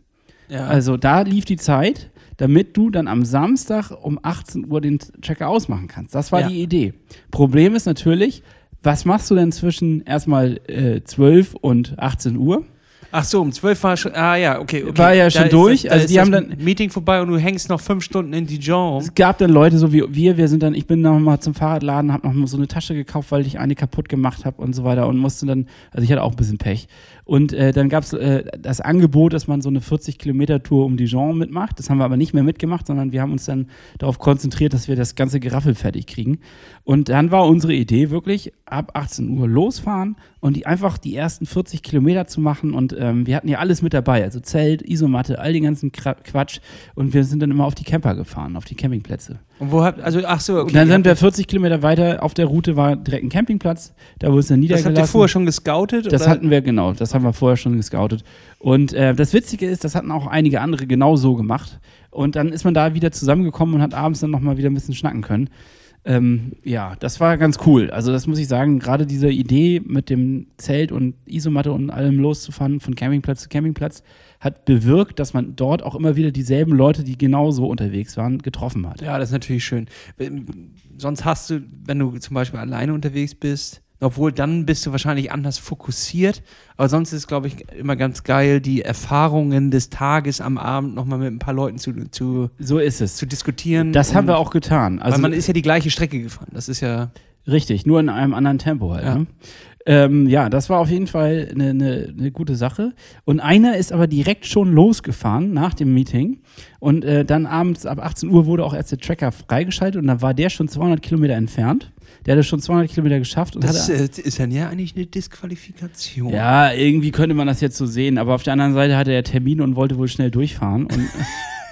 ja. Also da lief die Zeit, damit du dann am Samstag um 18 Uhr den Tracker ausmachen kannst. Das war Ja. die Idee. Problem ist natürlich, was machst du denn zwischen erstmal äh, 12 und 18 Uhr? Ach so, um 12 war schon. Ah ja, okay. okay. War ja schon ist durch, Das, da also die haben dann- Meeting vorbei und du hängst noch fünf Stunden in Dijon. Es gab dann Leute so wie wir, wir sind dann, ich bin noch mal zum Fahrradladen, habe noch mal so eine Tasche gekauft, weil ich eine kaputt gemacht habe und so weiter und musste dann, also ich hatte auch ein bisschen Pech. Und äh, dann gab es äh, das Angebot, dass man so eine 40 Kilometer Tour um Dijon mitmacht. Das haben wir aber nicht mehr mitgemacht, sondern wir haben uns dann darauf konzentriert, dass wir das ganze Geraffel fertig kriegen. Und dann war unsere Idee wirklich, ab 18 Uhr losfahren und die einfach die ersten 40 Kilometer zu machen. Und ähm, wir hatten ja alles mit dabei, also Zelt, Isomatte, all den ganzen Quatsch. Und wir sind dann immer auf die Camper gefahren, auf die Campingplätze. Und wo habt. Also, ach so, okay. Und dann sind wir habt- 40 Kilometer weiter, auf der Route war direkt ein Campingplatz, da wurde es dann Das niedergelassen. habt ihr vorher schon gescoutet? Das oder? hatten wir, genau, das haben wir vorher schon gescoutet. Und äh, das Witzige ist, das hatten auch einige andere genau so gemacht. Und dann ist man da wieder zusammengekommen und hat abends dann nochmal wieder ein bisschen schnacken können. Ähm, ja, das war ganz cool. Also das muss ich sagen, gerade diese Idee mit dem Zelt und Isomatte und allem loszufahren von Campingplatz zu Campingplatz hat bewirkt, dass man dort auch immer wieder dieselben Leute, die genauso unterwegs waren, getroffen hat. Ja, das ist natürlich schön. Sonst hast du, wenn du zum Beispiel alleine unterwegs bist, obwohl dann bist du wahrscheinlich anders fokussiert, aber sonst ist es, glaube ich, immer ganz geil, die Erfahrungen des Tages am Abend nochmal mit ein paar Leuten zu, zu, So ist es. zu diskutieren. Das haben wir auch getan. Also weil man ist ja die gleiche Strecke gefahren. Das ist ja. Richtig, nur in einem anderen Tempo halt. Ja. Ne? Ähm, ja, das war auf jeden Fall eine, eine, eine gute Sache. Und einer ist aber direkt schon losgefahren nach dem Meeting. Und äh, dann abends ab 18 Uhr wurde auch erst der Tracker freigeschaltet und dann war der schon 200 Kilometer entfernt. Der hatte schon 200 Kilometer geschafft und Das hatte. äh, ist dann ja eigentlich eine Disqualifikation. ja, irgendwie könnte man das jetzt so sehen, aber auf der anderen Seite hatte er Termin und wollte wohl schnell durchfahren. (laughs)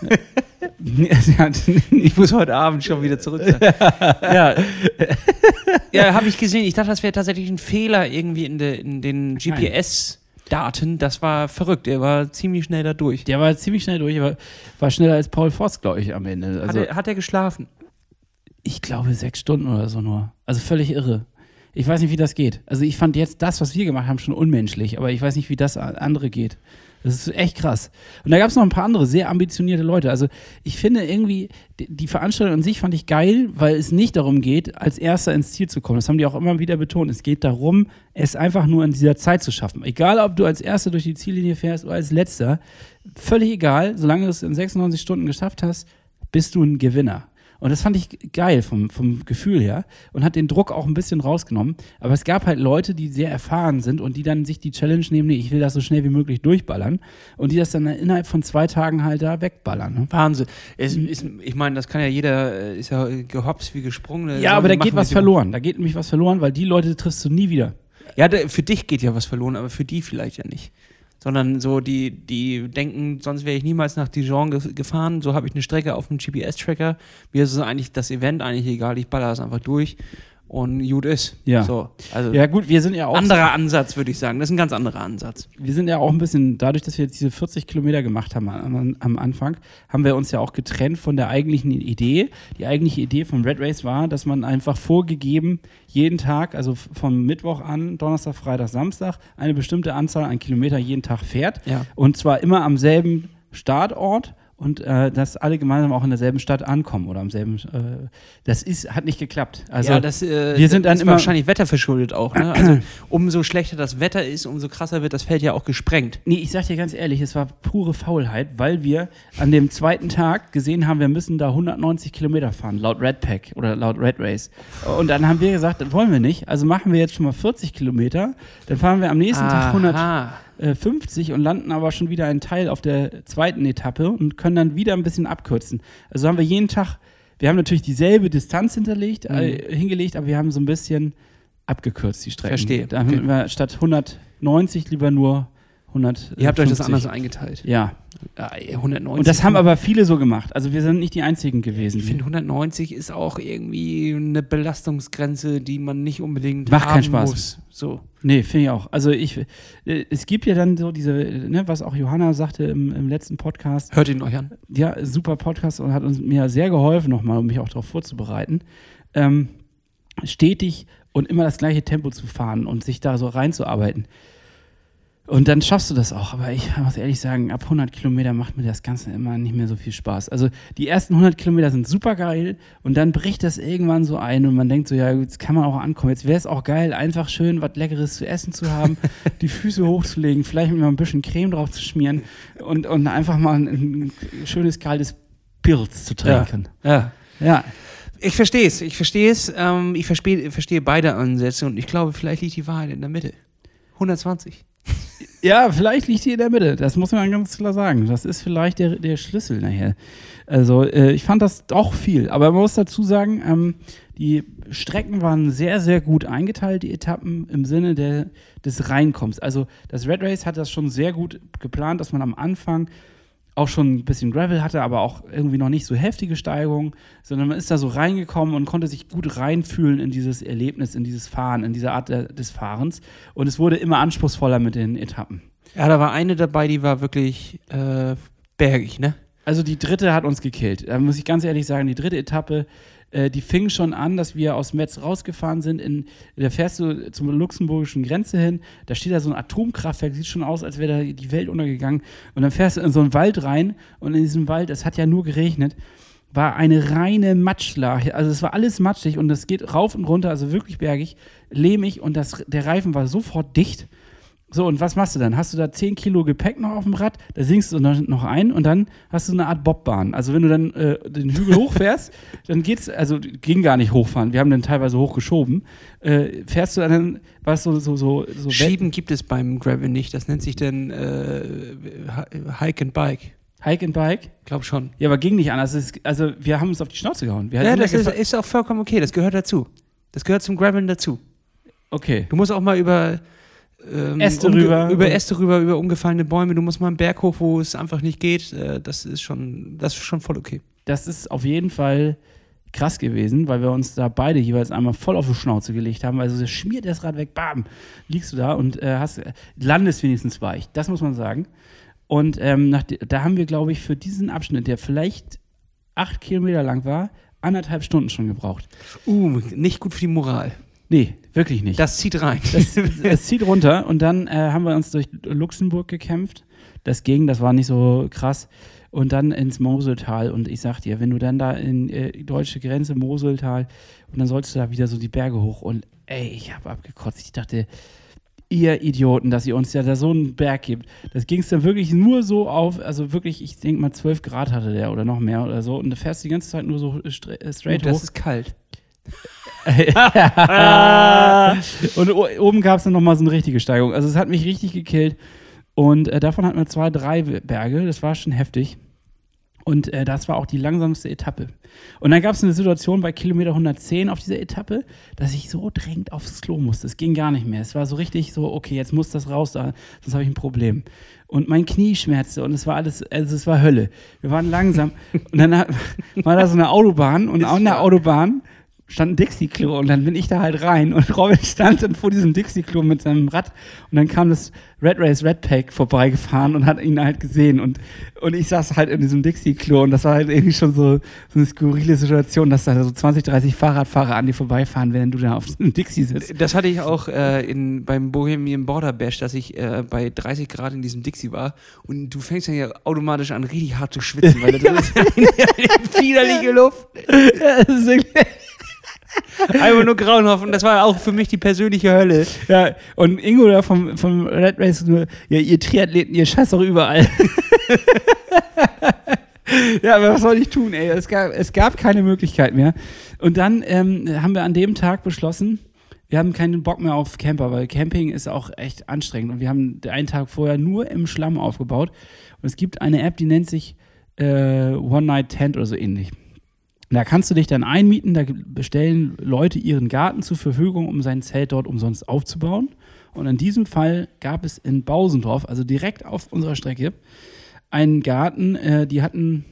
(laughs) Ich muss heute Abend schon wieder zurück sein. (laughs) ja, ja, habe ich gesehen. Ich dachte, das wäre tatsächlich ein Fehler irgendwie in, de, in den GPS-Daten. Das war verrückt. Er war ziemlich schnell da durch. der war ziemlich schnell durch, aber war schneller als Paul Voss, glaube ich, am Ende. Also, hat, er, hat er geschlafen? Ich glaube, sechs Stunden oder so nur. Also völlig irre. Ich weiß nicht, wie das geht. Also ich fand jetzt das, was wir gemacht haben, schon unmenschlich, aber ich weiß nicht, wie das an andere geht. Das ist echt krass. Und da gab es noch ein paar andere sehr ambitionierte Leute. Also ich finde irgendwie, die Veranstaltung an sich fand ich geil, weil es nicht darum geht, als Erster ins Ziel zu kommen. Das haben die auch immer wieder betont. Es geht darum, es einfach nur in dieser Zeit zu schaffen. Egal, ob du als Erster durch die Ziellinie fährst oder als Letzter, völlig egal. Solange du es in 96 Stunden geschafft hast, bist du ein Gewinner. Und das fand ich geil vom, vom Gefühl her und hat den Druck auch ein bisschen rausgenommen. Aber es gab halt Leute, die sehr erfahren sind und die dann sich die Challenge nehmen, nee, ich will das so schnell wie möglich durchballern und die das dann innerhalb von zwei Tagen halt da wegballern. Ne? Wahnsinn. Es, ist, ich meine, das kann ja jeder, äh, ist ja gehopst wie gesprungen. Ja, aber da geht was verloren. Da geht nämlich was verloren, weil die Leute triffst du nie wieder. Ja, für dich geht ja was verloren, aber für die vielleicht ja nicht. Sondern so, die, die denken, sonst wäre ich niemals nach Dijon ge gefahren. So habe ich eine Strecke auf dem GPS-Tracker. Mir ist es eigentlich das Event eigentlich egal. Ich baller es einfach durch und gut ist. Ja. So, also Ja, gut, wir sind ja auch. anderer Ansatz, würde ich sagen. Das ist ein ganz anderer Ansatz. wir sind ja auch ein bisschen, dadurch, dass wir jetzt diese 40 Kilometer gemacht haben am, am Anfang, haben wir uns ja auch getrennt von der eigentlichen Idee. Die eigentliche Idee vom Red Race war, dass man einfach vorgegeben jeden Tag, also vom Mittwoch an, Donnerstag, Freitag, Samstag, eine bestimmte Anzahl an Kilometer jeden Tag fährt. Ja. Und zwar immer am selben Startort. Und äh, dass alle gemeinsam auch in derselben Stadt ankommen oder am selben. Äh, das ist, hat nicht geklappt. Also ja, das, äh, wir sind dann ist immer- wahrscheinlich wetterverschuldet auch. Ne? Also, (clears throat) umso schlechter das Wetter ist, umso krasser wird das Feld ja auch gesprengt. Nee, ich sag dir ganz ehrlich, es war pure Faulheit, weil wir an dem zweiten Tag gesehen haben, wir müssen da 190 Kilometer fahren, laut Red Pack oder laut Red Race. Und dann haben wir gesagt, das wollen wir nicht. Also machen wir jetzt schon mal 40 Kilometer, dann fahren wir am nächsten Tag 150 und landen aber schon wieder einen Teil auf der zweiten Etappe und können dann wieder ein bisschen abkürzen. Also haben wir jeden Tag, wir haben natürlich dieselbe Distanz hinterlegt, äh, hingelegt, aber wir haben so ein bisschen abgekürzt die Strecken. Verstehe, Da okay. haben wir statt 190 lieber nur 100. Ihr habt euch das anders eingeteilt. Ja. Ja, ey, 190. Und das haben aber viele so gemacht. Also wir sind nicht die einzigen gewesen. Ich finde 190 ist auch irgendwie eine Belastungsgrenze, die man nicht unbedingt Macht haben keinen Spaß. muss. So. Nee, finde ich auch. Also ich, äh, es gibt ja dann so diese, äh, ne, was auch Johanna sagte im, im letzten Podcast, Hört ihn euch an. ja, super Podcast und hat uns mir sehr geholfen nochmal, um mich auch darauf vorzubereiten, ähm, stetig und immer das gleiche Tempo zu fahren und sich da so reinzuarbeiten. Und dann schaffst du das auch. Aber ich muss ehrlich sagen, ab 100 Kilometer macht mir das Ganze immer nicht mehr so viel Spaß. Also die ersten 100 Kilometer sind super geil und dann bricht das irgendwann so ein und man denkt so, ja, jetzt kann man auch ankommen. Jetzt wäre es auch geil, einfach schön was Leckeres zu essen zu haben, (laughs) die Füße hochzulegen, vielleicht mit mal ein bisschen Creme drauf zu schmieren und, und einfach mal ein, ein schönes kaltes Pilz zu trinken. Ja. Ja. Ich verstehe es, ich verstehe es. Ähm, ich verstehe, verstehe beide Ansätze und ich glaube, vielleicht liegt die Wahrheit in der Mitte. 120. Ja, vielleicht liegt die in der Mitte. Das muss man ganz klar sagen. Das ist vielleicht der, der Schlüssel nachher. Also, äh, ich fand das doch viel. Aber man muss dazu sagen, ähm, die Strecken waren sehr, sehr gut eingeteilt, die Etappen im Sinne der, des Reinkommens. Also, das Red Race hat das schon sehr gut geplant, dass man am Anfang auch schon ein bisschen Gravel hatte, aber auch irgendwie noch nicht so heftige Steigerungen, sondern man ist da so reingekommen und konnte sich gut reinfühlen in dieses Erlebnis, in dieses Fahren, in diese Art des Fahrens. Und es wurde immer anspruchsvoller mit den Etappen. Ja, da war eine dabei, die war wirklich äh, bergig, ne? Also die dritte hat uns gekillt. Da muss ich ganz ehrlich sagen, die dritte Etappe, äh, die fing schon an, dass wir aus Metz rausgefahren sind. In, da fährst du zur luxemburgischen Grenze hin. Da steht da so ein Atomkraftwerk, sieht schon aus, als wäre da die Welt untergegangen. Und dann fährst du in so einen Wald rein und in diesem Wald, es hat ja nur geregnet, war eine reine Matschlache. Also es war alles matschig und es geht rauf und runter, also wirklich bergig, lehmig und das, der Reifen war sofort dicht. So, und was machst du dann? Hast du da 10 Kilo Gepäck noch auf dem Rad, da sinkst du noch ein und dann hast du eine Art Bobbahn. Also wenn du dann äh, den Hügel (laughs) hochfährst, dann geht's, also ging gar nicht hochfahren, wir haben den teilweise hochgeschoben, äh, fährst du dann, was so, so, so, so Schieben gibt es beim Gravel nicht. Das nennt sich dann äh, Hike and Bike. Hike and Bike? Glaub schon. Ja, aber ging nicht anders. Ist, also wir haben uns auf die Schnauze gehauen. Ja, das da ist, ist auch vollkommen okay. Das gehört dazu. Das gehört zum Graveln dazu. okay. Du musst auch mal über ähm, Äste rüber. über Äste rüber, über umgefallene Bäume. Du musst mal einen Berg hoch, wo es einfach nicht geht. Äh, das ist schon, das ist schon voll okay. das ist auf jeden Fall krass gewesen, weil wir uns da beide jeweils einmal voll auf die Schnauze gelegt haben. Also schmiert das Rad weg, bam, liegst du da und äh, hast, landest wenigstens weich. Das muss man sagen. Und ähm, nach, da haben wir, glaube ich, für diesen Abschnitt, der vielleicht acht Kilometer lang war, anderthalb Stunden schon gebraucht. Uh, nicht gut für die Moral. Nee, wirklich nicht. Das zieht rein. Das, (laughs) das zieht runter und dann äh, haben wir uns durch Luxemburg gekämpft. Das ging, das war nicht so krass. Und dann ins Moseltal. Und ich sag dir, wenn du dann da in äh, deutsche Grenze, Moseltal, und dann sollst du da wieder so die Berge hoch. Und ey, ich habe abgekotzt. Ich dachte, ihr Idioten, dass ihr uns ja da so einen Berg gibt. Das ging es dann wirklich nur so auf, also wirklich, ich denke mal 12 Grad hatte der oder noch mehr oder so. Und du fährst die ganze Zeit nur so äh, straight das hoch. ist kalt. Und o- oben gab es dann nochmal so eine richtige Steigung. Also es hat mich richtig gekillt. Und äh, davon hatten wir zwei, drei Berge. Das war schon heftig. Und äh, das war auch die langsamste Etappe. Und dann gab es eine Situation bei Kilometer 110 auf dieser Etappe, dass ich so dringend aufs Klo musste. Es ging gar nicht mehr. Es war so richtig so, okay, jetzt muss das raus, da- sonst habe ich ein Problem. Und mein Knie schmerzte und es war alles, also es war Hölle. Wir waren langsam und dann (laughs) war da so eine Autobahn und an der Autobahn stand ein Dixie-Klo und dann bin ich da halt rein und (laughs) Robin stand dann vor diesem Dixie-Klo mit seinem Rad und dann kam das Red Race Red Pack vorbeigefahren und hat ihn halt gesehen und, und ich saß halt in diesem Dixie-Klo und das war halt irgendwie schon so, so eine skurrile Situation, dass da so 20, 30 Fahrradfahrer an dir vorbeifahren, während du da auf diesem Dixie sitzt. Das hatte ich auch äh, in, beim Bohemian Border Bash, dass ich äh, bei 30 Grad in diesem Dixie war und du fängst dann ja automatisch an, richtig hart zu schwitzen, weil das (laughs) ist ja (laughs) widerliche Luft. Ja, das ist wirklich- (laughs) Einfach nur grauenhaft und das war auch für mich die persönliche Hölle. ja, und Ingo da vom, vom Red Race nur, ja, ihr Triathleten, ihr scheißt doch überall. (laughs) ja, aber was soll ich tun, ey? Es gab, es gab keine Möglichkeit mehr. Und dann ähm, haben wir an dem Tag beschlossen, wir haben keinen Bock mehr auf Camper, weil Camping ist auch echt anstrengend. Und wir haben einen Tag vorher nur im Schlamm aufgebaut. Und es gibt eine App, die nennt sich äh, One Night Tent oder so ähnlich. Da kannst du dich dann einmieten, da bestellen Leute ihren Garten zur Verfügung, um sein Zelt dort umsonst aufzubauen. Und in diesem Fall gab es in Bausendorf, also direkt auf unserer Strecke, einen Garten, äh, die hatten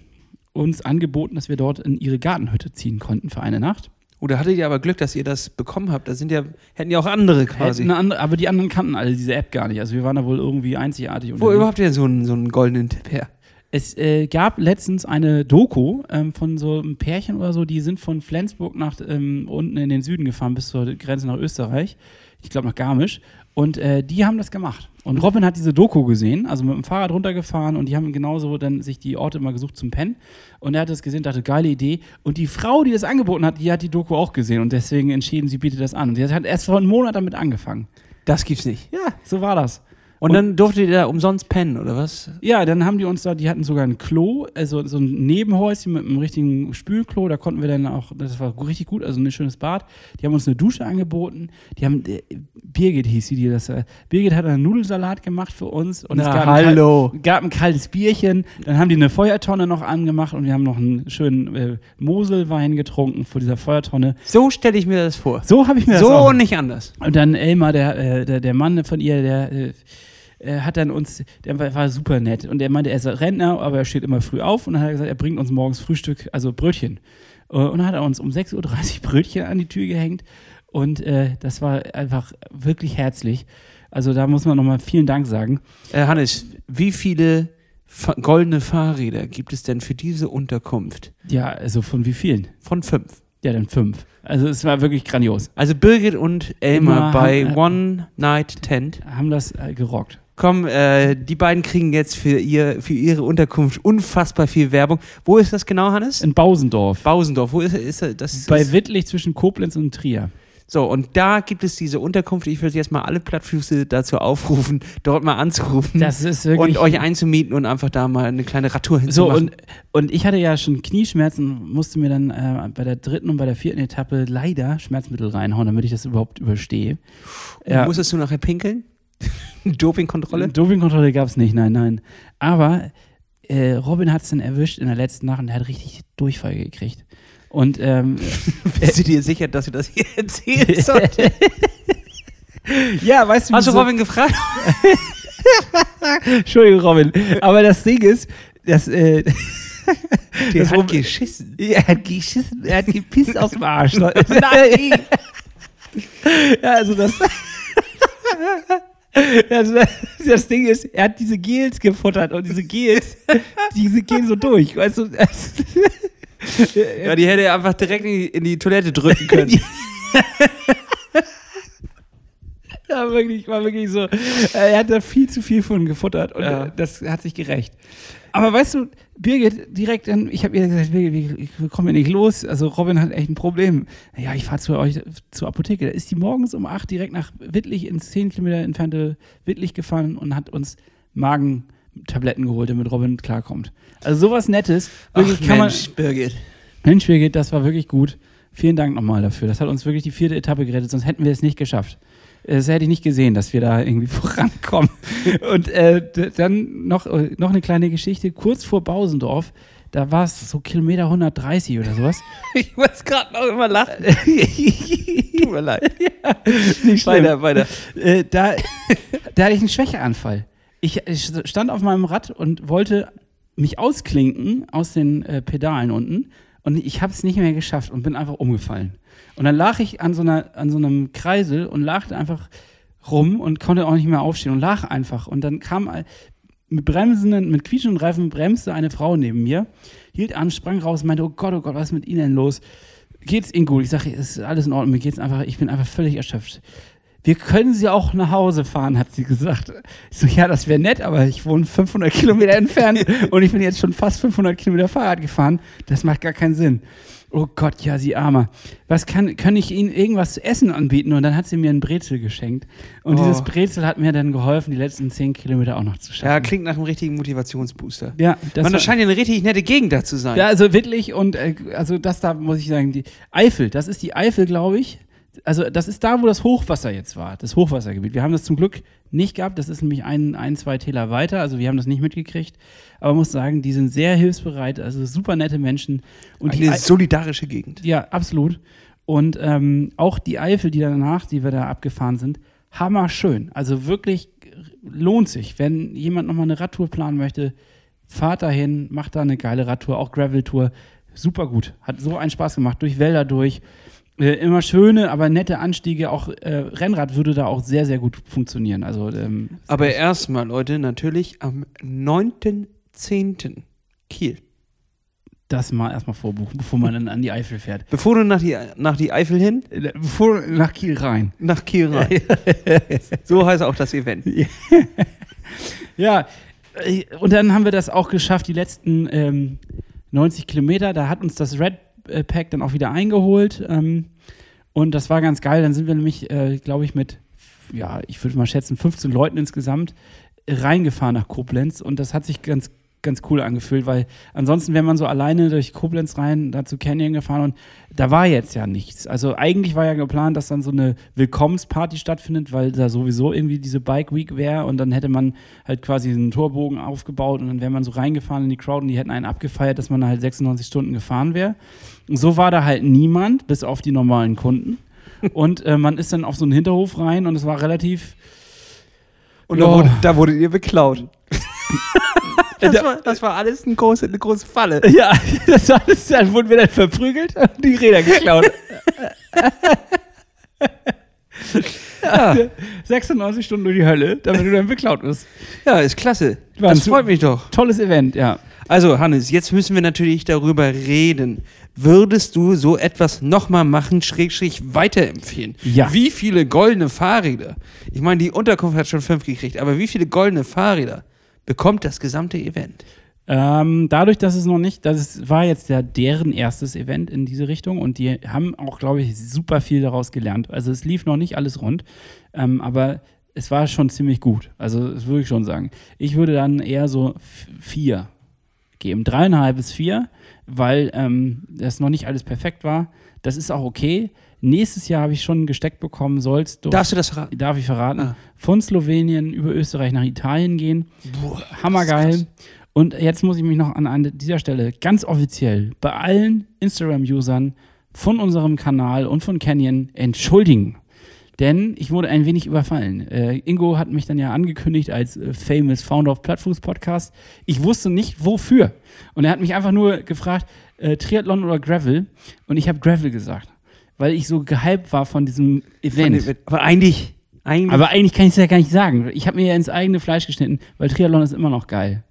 uns angeboten, dass wir dort in ihre Gartenhütte ziehen konnten für eine Nacht. Oder hattet ihr aber Glück, dass ihr das bekommen habt? Da sind ja, hätten ja auch andere quasi. Andere, aber die anderen kannten alle diese App gar nicht. Also wir waren da wohl irgendwie einzigartig. Wo überhaupt ihr so einen, so einen goldenen Tipp her? Es äh, gab letztens eine Doku ähm, von so einem Pärchen oder so, die sind von Flensburg nach ähm, unten in den Süden gefahren bis zur Grenze nach Österreich. Ich glaube nach Garmisch. Und äh, die haben das gemacht. Und Robin hat diese Doku gesehen, also mit dem Fahrrad runtergefahren und die haben genauso dann sich die Orte immer gesucht zum Pennen. Und er hat das gesehen, dachte, geile Idee. Und die Frau, die das angeboten hat, die hat die Doku auch gesehen und deswegen entschieden, sie bietet das an. Und sie hat erst vor einem Monat damit angefangen. Das gibt's nicht. Ja, so war das. Und, dann durftet ihr da umsonst pennen, oder was? Ja, dann haben die uns da, die hatten sogar ein Klo, also so ein Nebenhäuschen mit einem richtigen Spülklo, da konnten wir dann auch, das war richtig gut, also ein schönes Bad. Die haben uns eine Dusche angeboten, die haben, äh, Birgit hieß sie, die das, äh, Birgit hat einen Nudelsalat gemacht für uns und es Na, gab, Ein, hallo. kal- gab ein kaltes Bierchen, dann haben die eine Feuertonne noch angemacht und wir haben noch einen schönen äh, Moselwein getrunken vor dieser Feuertonne. So stelle ich mir das vor. So habe ich mir das So und nicht anders. und dann Elmar, der, äh, der, der Mann von ihr, der äh, äh, hat dann uns, der war, war super nett und er meinte, er ist Rentner, aber er steht immer früh auf und dann hat er gesagt, er bringt uns morgens Frühstück, also Brötchen. Äh, Und dann hat er uns um 6.30 Uhr (laughs) Brötchen an die Tür gehängt und äh, das war einfach wirklich herzlich. Also da muss man nochmal vielen Dank sagen. Äh, Hannes, wie viele goldene Fahrräder gibt es denn für diese Unterkunft? Ja, also von wie vielen? Von fünf. Ja, dann fünf. Also es war wirklich grandios. Also Birgit und Elmar bei haben- äh, One Night Tent. Haben das gerockt. Komm, äh, die beiden kriegen jetzt für, ihr, für ihre Unterkunft unfassbar viel Werbung. Wo ist das genau, Hannes? In Bausendorf. Bausendorf. Wo ist, ist das? Ist bei? Wittlich zwischen Koblenz und Trier. So, und da gibt es diese Unterkunft. Ich würde jetzt mal alle Plattfüße dazu aufrufen, dort mal anzurufen Das ist wirklich und euch einzumieten und einfach da mal eine kleine Radtour So, hinzumachen. und, und ich hatte ja schon Knieschmerzen, musste mir dann äh, bei der dritten und bei der vierten Etappe leider Schmerzmittel reinhauen, damit ich das überhaupt überstehe. Und Musstest du nachher pinkeln? (laughs) Dopingkontrolle? Dopingkontrolle gab es nicht, nein, nein. Aber äh, Robin hat es dann erwischt in der letzten Nacht und er hat richtig Durchfall gekriegt. Und ähm, (laughs) Bist du dir sicher, dass du das hier erzählen (laughs) sollst? ja, weißt du, Hast du wieso- Robin gefragt? Entschuldigung, Robin. Aber das Ding ist, dass äh, Der Das hat Robin- geschissen. er hat geschissen, er hat gepisst aus dem Arsch. Nein. Ja, also das. Das, das Ding ist, er hat diese Gels gefuttert und diese Gels, diese gehen so durch, weißt du? Ja, die hätte er einfach direkt in die, in die Toilette drücken können. (laughs) Ja, wirklich, war wirklich so. äh, Er hat da viel zu viel von gefuttert und Ja. das hat sich gerecht. Aber weißt du, Birgit direkt dann, ich habe ihr gesagt, Birgit, wir, kommen hier nicht los. Also Robin hat echt ein Problem. Ja, ich fahre zu euch zur Apotheke. Da ist die morgens um 8 direkt nach Wittlich ins 10 Kilometer entfernte Wittlich gefahren und hat uns Magentabletten geholt, damit Robin klarkommt. Also sowas Nettes. Wirklich kann man, Birgit. Mensch, Birgit, das war wirklich gut. Vielen Dank nochmal dafür. Das hat uns wirklich die vierte Etappe gerettet, sonst hätten wir es nicht geschafft. Das hätte ich nicht gesehen, dass wir da irgendwie (laughs) vorankommen. Und äh, dann noch, äh, noch eine kleine Geschichte. Kurz vor Bausendorf, da war es so Kilometer 130 oder sowas. (laughs) Ich muss gerade noch immer lachen. (laughs) Tut mir leid. Nicht schlimm. Weiter, weiter. Äh, da, da hatte ich einen Schwächeanfall. Ich, ich stand auf meinem Rad und wollte mich ausklinken aus den äh, Pedalen unten und ich habe es nicht mehr geschafft und bin einfach umgefallen. Und dann lag ich an so, einer, an so einem Kreisel und lachte einfach rum und konnte auch nicht mehr aufstehen und lag einfach. Und dann kam mit bremsenden, mit quietschenden Reifen bremste eine Frau neben mir, hielt an, sprang raus, meinte, oh Gott, oh Gott, was ist mit Ihnen denn los? Geht's Ihnen gut? Ich sage, es ist alles in Ordnung, mir geht's einfach, ich bin einfach völlig erschöpft. Wir können Sie auch nach Hause fahren, hat sie gesagt. Ich so, ja, das wäre nett, aber ich wohne 500 Kilometer entfernt (laughs) und ich bin jetzt schon fast 500 Kilometer Fahrrad gefahren. Das macht gar keinen Sinn. Oh Gott, ja, Sie Armer. Was kann, kann ich Ihnen irgendwas zu essen anbieten? Und dann hat sie mir ein Brezel geschenkt. Und Oh. dieses Brezel hat mir dann geholfen, die letzten 10 Kilometer auch noch zu schaffen. Ja, klingt nach einem richtigen Motivationsbooster. ja, das Man, das scheint ja eine richtig nette Gegend da zu sein. ja, also Wittlich und äh, also das da muss ich sagen, die Eifel, das ist die Eifel, glaube ich. Also das ist da, wo das Hochwasser jetzt war, das Hochwassergebiet. Wir haben das zum Glück nicht gehabt, das ist nämlich ein, ein zwei Täler weiter, also wir haben das nicht mitgekriegt. Aber man muss sagen, die sind sehr hilfsbereit, also super nette Menschen. Und die eine Ei- solidarische Gegend. ja, absolut. Und ähm, auch die Eifel, die danach, die wir da abgefahren sind, hammerschön. Also wirklich lohnt sich. Wenn jemand nochmal eine Radtour planen möchte, fahrt dahin, macht da eine geile Radtour, auch Gravel-Tour. Super gut. Hat so einen Spaß gemacht. Durch Wälder durch. Äh, immer schöne, aber nette Anstiege. Auch äh, Rennrad würde da auch sehr, sehr gut funktionieren. Also ähm, Aber erstmal, Leute, natürlich am 9.10. Kiel. das mal erstmal vorbuchen, bevor man dann an die Eifel fährt. Bevor du nach die, nach die Eifel hin, Äh, Bevor nach Kiel rein. nach Kiel rein. (laughs) so heißt auch das Event. (laughs) Ja, äh, und dann haben wir das auch geschafft, die letzten ähm, 90 Kilometer. Da hat uns das Red Pack dann auch wieder eingeholt. Ähm, und das war ganz geil. Dann sind wir nämlich, äh, glaube ich, mit, ja, ich würde mal schätzen, 15 Leuten insgesamt äh, reingefahren nach Koblenz. Und das hat sich ganz, ganz cool angefühlt, weil ansonsten wäre man so alleine durch Koblenz rein, da zu Canyon gefahren und da war jetzt ja nichts. Also eigentlich war ja geplant, dass dann so eine Willkommensparty stattfindet, weil da sowieso irgendwie diese Bike Week wäre und dann hätte man halt quasi einen Torbogen aufgebaut und dann wäre man so reingefahren in die Crowd und die hätten einen abgefeiert, dass man da halt 96 Stunden gefahren wäre. Und so war da halt niemand, bis auf die normalen Kunden. Und äh, man ist dann auf so einen Hinterhof rein und es war relativ Und da, wurde, da wurdet ihr beklaut. (laughs) das, war, das war alles eine große, eine große Falle. Ja, (laughs) das war alles, dann wurden wir dann verprügelt und die Räder geklaut. (laughs) ja. 96 Stunden durch die Hölle, damit du dann beklaut wirst. Ja, ist klasse. War Das freut mich doch. Tolles Event, ja. Also, Hannes, jetzt müssen wir natürlich darüber reden. Würdest du so etwas nochmal machen, Schrägstrich weiterempfehlen? Ja. Wie viele goldene Fahrräder? Ich meine, die Unterkunft hat schon fünf gekriegt, aber wie viele goldene Fahrräder bekommt das gesamte Event? Ähm, dadurch, dass es noch nicht, das war jetzt ja deren erstes Event in diese Richtung und die haben auch, glaube ich, super viel daraus gelernt. Also es lief noch nicht alles rund, ähm, aber es war schon ziemlich gut. Also das würde ich schon sagen. Ich würde dann eher so vier geben, dreieinhalb bis vier, weil ähm, das noch nicht alles perfekt war. Das ist auch okay. Nächstes Jahr habe ich schon gesteckt bekommen, sollst du, Darfst du das verraten? darf ich verraten, Ah. von Slowenien über Österreich nach Italien gehen. Boah, Hammergeil. Und jetzt muss ich mich noch an, an dieser Stelle ganz offiziell bei allen Instagram-Usern von unserem Kanal und von Canyon entschuldigen. Denn ich wurde ein wenig überfallen. Äh, Ingo hat mich dann ja angekündigt als äh, famous Founder of Plattfuß Podcast. Ich wusste nicht, wofür. Und er hat mich einfach nur gefragt, äh, Triathlon oder Gravel. Und ich habe Gravel gesagt, weil ich so gehypt war von diesem Event. Aber eigentlich, eigentlich Aber eigentlich kann ich es ja gar nicht sagen. Ich habe mir ja ins eigene Fleisch geschnitten, weil Triathlon ist immer noch geil.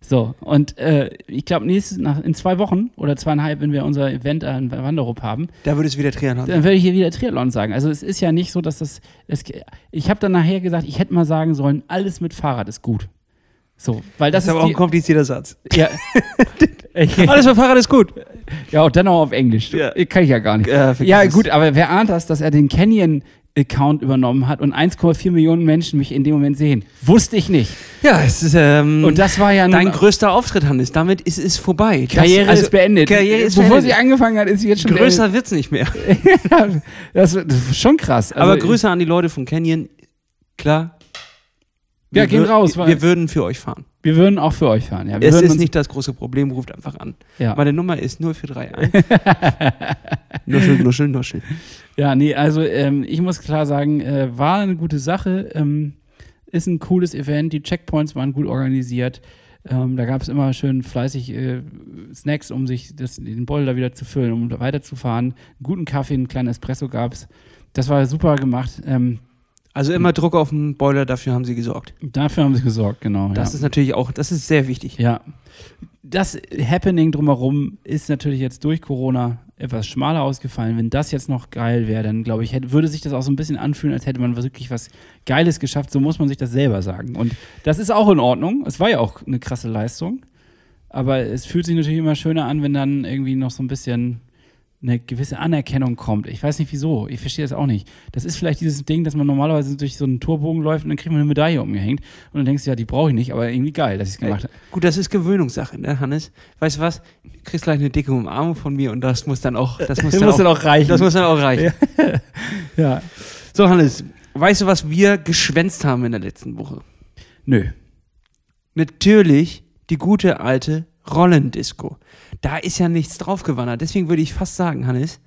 So, und äh, ich glaube, nächstes nach in zwei Wochen oder zweieinhalb, wenn wir unser Event an Wanderup haben, da würde es wieder Triathlon dann werde ich hier wieder Triathlon sagen. Also es ist ja nicht so, dass das. Es, ich habe dann nachher gesagt, ich hätte mal sagen sollen, alles mit Fahrrad ist gut. So, weil das, Das ist aber auch ein komplizierter Satz. ja. (laughs) (laughs) Alles beim Fahrrad ist gut. ja, und dann auch auf Englisch. Ja. Kann ich ja gar nicht. Ja, Ja, gut, aber wer ahnt das, dass er den Canyon-Account übernommen hat und 1,4 Millionen Menschen mich in dem Moment sehen? Wusste ich nicht. Ja, es ist ähm, Und das war ja dein größter Auftritt, Hannes. Damit ist es vorbei. Das- Karriere also, ist beendet. Karriere ist Bevor beendet. sie angefangen hat, ist sie jetzt schon Größer wird's nicht mehr. (laughs) das, das ist schon krass. Also, Aber Grüße an die Leute von Canyon. Klar. Ja, gehen raus, Wir würden für euch fahren. Wir würden auch für euch fahren. Ja, wir Es ist nicht das große Problem, ruft einfach an. Ja. Meine Nummer ist 0431. (laughs) nuschel, nuschel, nuschel. Ja, nee, also ähm, ich muss klar sagen, äh, war eine gute Sache. Ähm, ist ein cooles Event. Die Checkpoints waren gut organisiert. Ähm, da gab es immer schön fleißig äh, Snacks, um sich das, den Beutel da wieder zu füllen, um weiterzufahren. Einen guten Kaffee, einen kleinen Espresso gab es. Das war super gemacht. Ähm, Also immer Druck auf den Boiler, dafür haben sie gesorgt. dafür haben sie gesorgt, genau. Das ja. ist natürlich auch, das ist sehr wichtig. Ja. Das Happening drumherum ist natürlich jetzt durch Corona etwas schmaler ausgefallen. Wenn das jetzt noch geil wäre, dann glaube ich, hätte, würde sich das auch so ein bisschen anfühlen, als hätte man wirklich was Geiles geschafft. So muss man sich das selber sagen. Und das ist auch in Ordnung. Es war ja auch eine krasse Leistung. Aber es fühlt sich natürlich immer schöner an, wenn dann irgendwie noch so ein bisschen eine gewisse Anerkennung kommt. Ich weiß nicht wieso. Ich verstehe das auch nicht. Das ist vielleicht dieses Ding, dass man normalerweise durch so einen Torbogen läuft und dann kriegt man eine Medaille umgehängt. Und dann denkst du, ja, die brauche ich nicht, aber irgendwie geil, dass ich es gemacht habe. Gut, das ist Gewöhnungssache, ne, Hannes? Weißt du was? Du kriegst gleich eine dicke Umarmung von mir und das muss dann auch, das muss, dann, (laughs) muss auch, dann auch reichen. Das muss dann auch reichen. (laughs) Ja. So, Hannes, weißt du, was wir geschwänzt haben in der letzten Woche? Nö. Natürlich die gute alte Rollendisco. Da ist ja nichts draufgewandert. Deswegen würde ich fast sagen, Hannes,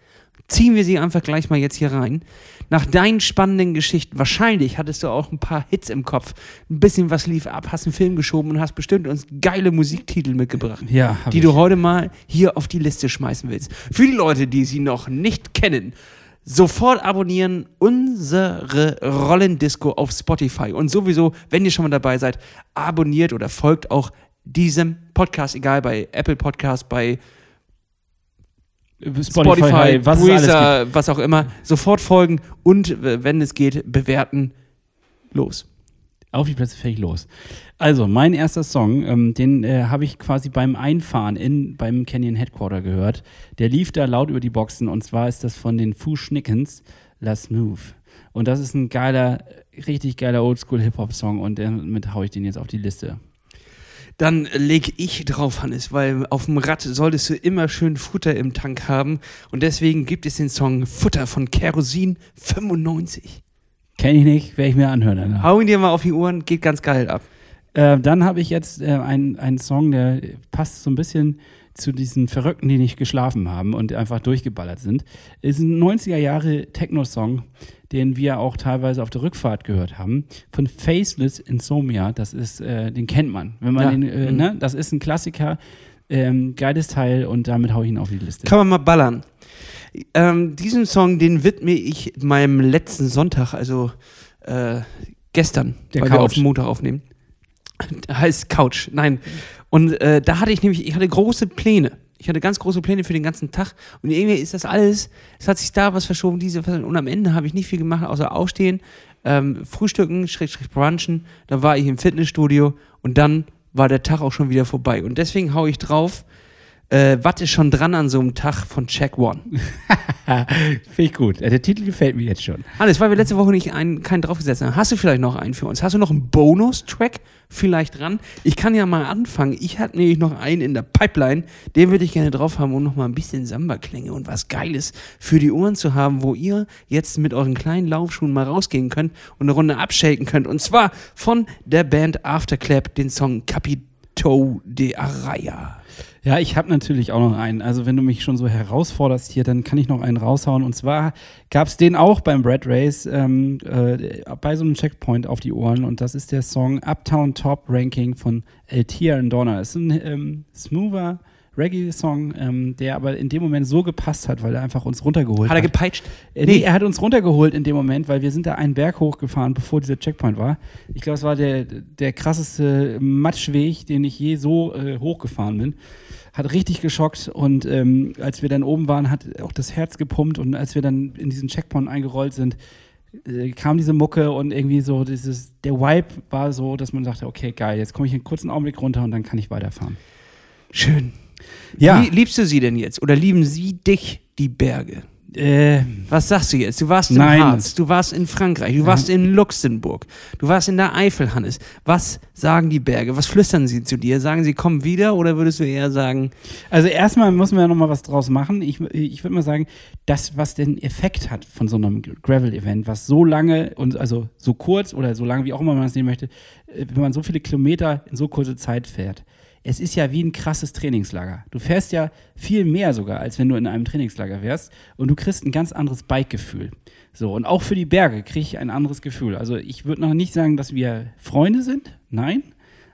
ziehen wir sie einfach gleich mal jetzt hier rein. Nach deinen spannenden Geschichten, wahrscheinlich hattest du auch ein paar Hits im Kopf, ein bisschen was lief ab, hast einen Film geschoben und hast bestimmt uns geile Musiktitel mitgebracht, Ja, die ich. du heute mal hier auf die Liste schmeißen willst. Für die Leute, die sie noch nicht kennen, sofort abonnieren unsere Rollendisco auf Spotify. Und sowieso, wenn ihr schon mal dabei seid, abonniert oder folgt auch diesem Podcast, egal bei Apple Podcast, bei Spotify, Spotify, was. Breezer, was auch immer. Sofort folgen und, äh, wenn es geht, bewerten. Los. Auf die Plätze fähig los. Also, mein erster Song, ähm, den äh, habe ich quasi beim Einfahren in, beim Canyon Headquarter gehört. Der lief da laut über die Boxen und zwar ist das von den Foo Schnickens, Let's Move. Und das ist ein geiler, richtig geiler Oldschool-Hip-Hop-Song und damit haue ich den jetzt auf die Liste. Dann leg ich drauf, Hannes, weil auf dem Rad solltest du immer schön Futter im Tank haben. Und deswegen gibt es den Song Futter von Kerosin 95. Kenne ich nicht, werde ich mir anhören. danach. Hau ihn dir mal auf die Ohren, geht ganz geil ab. Äh, dann habe ich jetzt äh, einen, einen Song, der passt so ein bisschen zu diesen Verrückten, die nicht geschlafen haben und einfach durchgeballert sind. Ist ein 90er Jahre Techno-Song, den wir auch teilweise auf der Rückfahrt gehört haben, von Faceless Insomnia. Das ist, äh, den kennt man. Wenn man Ja. den, äh, Mhm. ne? Das ist ein Klassiker, ähm, geiles Teil und damit hau ich ihn auf die Liste. Kann man mal ballern. Ähm, diesen Song, den widme ich meinem letzten Sonntag, also äh, gestern, Der weil wir Couch. auf den Montag aufnehmen. heißt Couch, nein. Und äh, da hatte ich nämlich, ich hatte große Pläne. Ich hatte ganz große Pläne für den ganzen Tag. Und irgendwie ist das alles, es hat sich da was verschoben, diese, und am Ende habe ich nicht viel gemacht, außer aufstehen, ähm, frühstücken, schräg, schräg brunchen. Dann war ich im Fitnessstudio und dann war der Tag auch schon wieder vorbei. Und deswegen hau ich drauf, äh, was ist schon dran an so einem Tag von Check One? (laughs) Finde ich gut. Der Titel gefällt mir jetzt schon. Hannes, weil wir letzte Woche nicht einen, keinen draufgesetzt haben, hast du vielleicht noch einen für uns? Hast du noch einen Bonus-Track vielleicht dran? Ich kann ja mal anfangen. Ich hatte nämlich noch einen in der Pipeline, den würde ich gerne drauf haben, um noch mal ein bisschen Samba-Klänge und was Geiles für die Ohren zu haben, wo ihr jetzt mit euren kleinen Laufschuhen mal rausgehen könnt und eine Runde abshaken könnt. Und zwar von der Band Afterclap den Song Capito de Araya. Ja, ich habe natürlich auch noch einen. Also wenn du mich schon so herausforderst hier, dann kann ich noch einen raushauen. Und zwar gab es den auch beim Red Race ähm, äh, bei so einem Checkpoint auf die Ohren. Und das ist der Song Uptown Top Ranking von El Tia and Donna. Ist ein ähm, smoother Reggae-Song, ähm, der aber in dem Moment so gepasst hat, weil er einfach uns runtergeholt Hat hat. er gepeitscht? Äh, nee, er hat uns runtergeholt in dem Moment, weil wir sind da einen Berg hochgefahren, bevor dieser Checkpoint war. Ich glaube, es war der, der krasseste Matschweg, den ich je so äh, hochgefahren bin. Hat richtig geschockt und ähm, als wir dann oben waren, hat auch das Herz gepumpt und als wir dann in diesen Checkpoint eingerollt sind, äh, kam diese Mucke und irgendwie so dieses, der Vibe war so, dass man sagte, okay, geil, jetzt komme ich einen kurzen Augenblick runter und dann kann ich weiterfahren. Schön. Ja. Wie liebst du sie denn jetzt? Oder lieben sie dich, die Berge? Äh, Was sagst du jetzt? Du warst im Nein. Harz, du warst in Frankreich, du warst in Luxemburg, du warst in der Eifel, Hannes. Was sagen die Berge? Was flüstern sie zu dir? Sagen sie, komm wieder? Oder würdest du eher sagen, Also erstmal muss man ja nochmal was draus machen. Ich, ich würde mal sagen, das, was den Effekt hat von so einem Gravel-Event, was so lange und also so kurz oder so lange, wie auch immer man es nehmen möchte, äh, wenn man so viele Kilometer in so kurze Zeit fährt. Es ist ja wie ein krasses Trainingslager. Du fährst ja viel mehr sogar, als wenn du in einem Trainingslager wärst und du kriegst ein ganz anderes Bike-Gefühl. So, und auch für die Berge kriege ich ein anderes Gefühl. Also ich würde noch nicht sagen, dass wir Freunde sind, nein,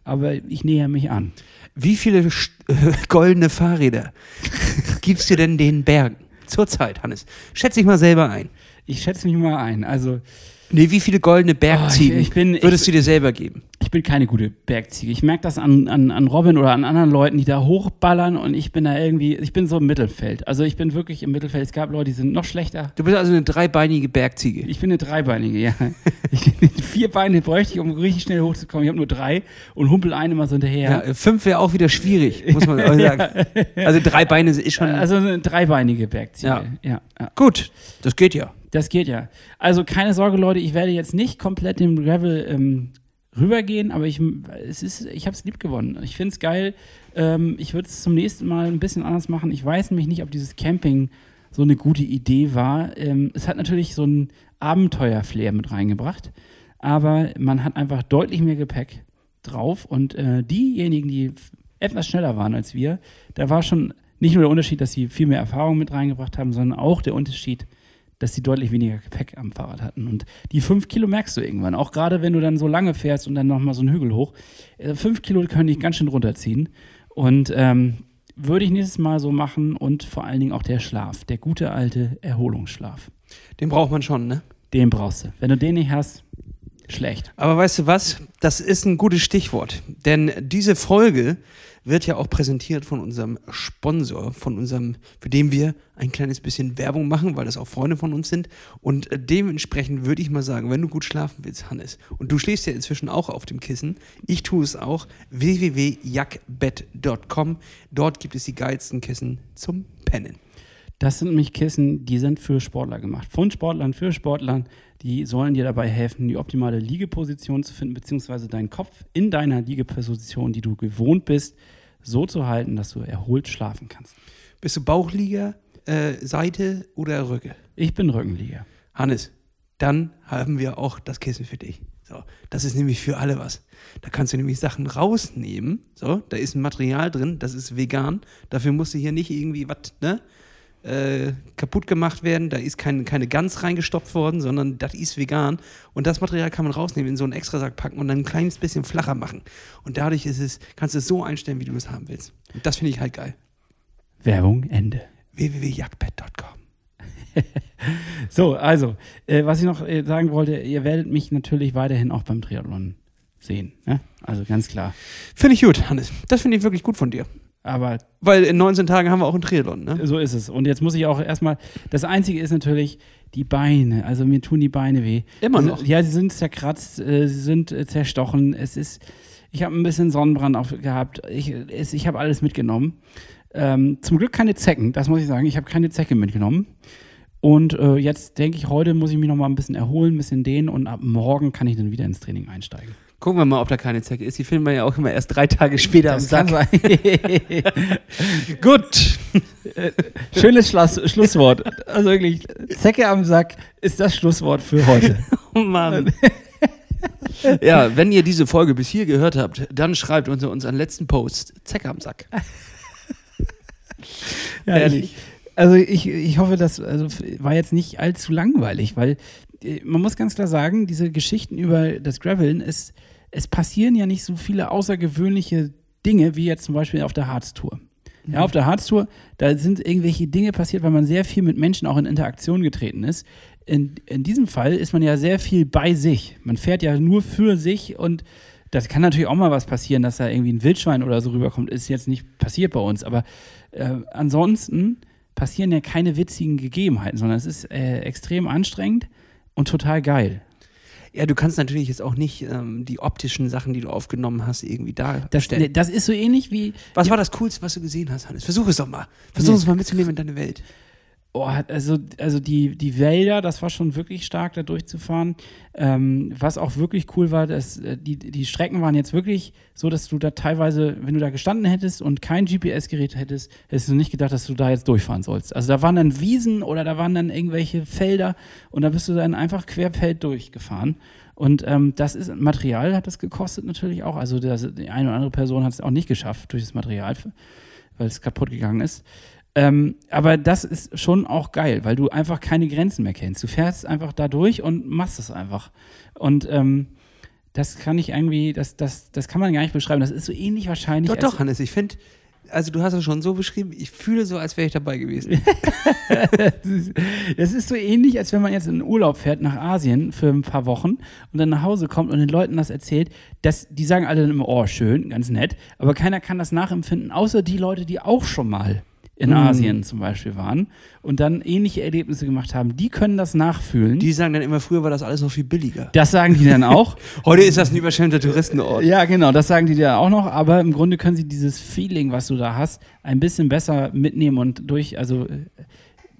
aber ich näher mich an. wie viele Sch- (laughs) goldene Fahrräder (laughs) gibst du denn den Bergen? Zurzeit, Hannes. Schätz dich mal selber ein. Ich schätze mich mal ein. Also Nee, wie viele goldene Bergziegen Oh, ich- ich bin- würdest ich- du dir selber geben? Ich bin keine gute Bergziege. Ich merke das an, an, an Robin oder an anderen Leuten, die da hochballern und ich bin da irgendwie, ich bin so im Mittelfeld. Also ich bin wirklich im Mittelfeld. Es gab Leute, die sind noch schlechter. Du bist also eine dreibeinige Bergziege. Ich bin eine Dreibeinige, ja. (laughs) Ich, vier Beine bräuchte ich, um richtig schnell hochzukommen. Ich habe nur drei und humpel einen immer so hinterher. Ja, fünf wäre auch wieder schwierig, muss man (laughs) sagen. Also drei Beine ist schon. Also eine dreibeinige Bergziege. Ja. ja, ja. gut, das geht ja. Das geht ja. Also keine Sorge, Leute, ich werde jetzt nicht komplett dem Gravel ähm, rübergehen, aber ich, ich habe es lieb gewonnen. Ich finde es geil. Ähm, ich würde es zum nächsten Mal ein bisschen anders machen. Ich weiß nämlich nicht, ob dieses Camping so eine gute Idee war. Ähm, es hat natürlich so ein Abenteuer-Flair mit reingebracht, aber man hat einfach deutlich mehr Gepäck drauf und äh, diejenigen, die etwas schneller waren als wir, da war schon nicht nur der Unterschied, dass sie viel mehr Erfahrung mit reingebracht haben, sondern auch der Unterschied, dass sie deutlich weniger Gepäck am Fahrrad hatten. Und die fünf Kilo merkst du irgendwann, auch gerade wenn du dann so lange fährst und dann nochmal so einen Hügel hoch. Äh, fünf Kilo können dich ganz schön runterziehen. Und ähm, würde ich nächstes Mal so machen und vor allen Dingen auch der Schlaf, der gute alte Erholungsschlaf. Den braucht man schon, ne? Den brauchst du. Wenn du den nicht hast, schlecht. Aber weißt du was? Das ist ein gutes Stichwort. Denn diese Folge wird ja auch präsentiert von unserem Sponsor, von unserem, für den wir ein kleines bisschen Werbung machen, weil das auch Freunde von uns sind. Und äh, dementsprechend würde ich mal sagen, wenn du gut schlafen willst, Hannes, und du schläfst ja inzwischen auch auf dem Kissen, ich tue es auch, www.jackbett.com. Dort gibt es die geilsten Kissen zum Pennen. Das sind nämlich Kissen, die sind für Sportler gemacht. Von Sportlern für Sportlern. Die sollen dir dabei helfen, die optimale Liegeposition zu finden, beziehungsweise deinen Kopf in deiner Liegeposition, die du gewohnt bist, so zu halten, dass du erholt schlafen kannst. Bist du Bauchlieger, äh, Seite oder Rücke? Ich bin Rückenlieger. Hannes, dann haben wir auch das Kissen für dich. So, das ist nämlich für alle was. Da kannst du nämlich Sachen rausnehmen. So, da ist ein Material drin, das ist vegan. Dafür musst du hier nicht irgendwie was, ne? Äh, kaputt gemacht werden. Da ist kein, keine Gans reingestopft worden, sondern das ist vegan. Und das Material kann man rausnehmen, in so einen Extrasack packen und dann ein kleines bisschen flacher machen. Und dadurch ist es, kannst du es so einstellen, wie du es haben willst. Und das finde ich halt geil. Werbung Ende. www.jagdbett.com (laughs) So, also, äh, was ich noch äh, sagen wollte, ihr werdet mich natürlich weiterhin auch beim Triathlon sehen. Ne? Also ganz klar. Finde ich gut, Hannes. Das finde ich wirklich gut von dir. Aber Weil in 19 Tagen haben wir auch einen Triathlon, ne? so ist es. Und jetzt muss ich auch erstmal, das Einzige ist natürlich die Beine. Also mir tun die Beine weh. Immer Also, noch. Ja, sie sind zerkratzt, äh, sie sind äh, zerstochen. Es ist, ich habe ein bisschen Sonnenbrand auf, gehabt. Ich, es, ich habe alles mitgenommen. Ähm, zum Glück keine Zecken, das muss ich sagen. Ich habe keine Zecke mitgenommen. Und äh, jetzt denke ich, heute muss ich mich noch mal ein bisschen erholen, ein bisschen dehnen und ab morgen kann ich dann wieder ins Training einsteigen. Gucken wir mal, ob da keine Zecke ist. Die finden wir ja auch immer erst drei Tage später am Sack. (laughs) Gut. Schönes Schluss, Schlusswort. Also wirklich, Zecke am Sack ist das Schlusswort für heute. (laughs) Oh Mann. ja, wenn ihr diese Folge bis hier gehört habt, dann schreibt uns unseren letzten Post. Zecke am Sack. Ja, Ehrlich. Ich, also ich, ich hoffe, das also war jetzt nicht allzu langweilig, weil äh, man muss ganz klar sagen, diese Geschichten über das Graveln, es, es passieren ja nicht so viele außergewöhnliche Dinge wie jetzt zum Beispiel auf der Harztour. Ja, auf der Harztour, da sind irgendwelche Dinge passiert, weil man sehr viel mit Menschen auch in Interaktion getreten ist. In, in diesem Fall ist man ja sehr viel bei sich. Man fährt ja nur für sich und das kann natürlich auch mal was passieren, dass da irgendwie ein Wildschwein oder so rüberkommt. Ist jetzt nicht passiert bei uns, aber äh, ansonsten passieren ja keine witzigen Gegebenheiten, sondern es ist äh, extrem anstrengend und total geil. Ja, du kannst natürlich jetzt auch nicht ähm, die optischen Sachen, die du aufgenommen hast, irgendwie Das, darstellen. nee, das ist so ähnlich wie. Was war das Coolste, was du gesehen hast, Hannes? Versuch es doch mal. Versuch Nee. es mal mitzunehmen in deine Welt. Oh, also, also die, die Wälder, das war schon wirklich stark, da durchzufahren. Ähm, was auch wirklich cool war, dass äh, die, die Strecken waren jetzt wirklich so, dass du da teilweise, wenn du da gestanden hättest und kein GPS-Gerät hättest, hättest du nicht gedacht, dass du da jetzt durchfahren sollst. Also da waren dann Wiesen oder da waren dann irgendwelche Felder und da bist du dann einfach querfeld durchgefahren. Und ähm, das ist Material, hat das gekostet natürlich auch. Also das, die eine oder andere Person hat es auch nicht geschafft durch das Material, weil es kaputt gegangen ist. Ähm, aber das ist schon auch geil, weil du einfach keine Grenzen mehr kennst. Du fährst einfach da durch und machst es einfach. Und ähm, das kann ich irgendwie, das, das, das kann man gar nicht beschreiben. Das ist so ähnlich wahrscheinlich. Doch, doch, Hannes, ich finde, also du hast es schon so beschrieben, ich fühle so, als wäre ich dabei gewesen. (laughs) Das ist, das ist so ähnlich, als wenn man jetzt in den Urlaub fährt nach Asien für ein paar Wochen und dann nach Hause kommt und den Leuten das erzählt. Das, die sagen alle dann immer, oh, schön, ganz nett. Aber keiner kann das nachempfinden, außer die Leute, die auch schon mal in Asien zum Beispiel waren und dann ähnliche Erlebnisse gemacht haben. Die können das nachfühlen. Die sagen dann immer, früher war das alles noch viel billiger. das sagen die dann auch. (laughs) Heute ist das ein überschwemmter Touristenort. Ja, genau, das sagen die dir auch noch, aber im Grunde können sie dieses Feeling, was du da hast, ein bisschen besser mitnehmen und durch, also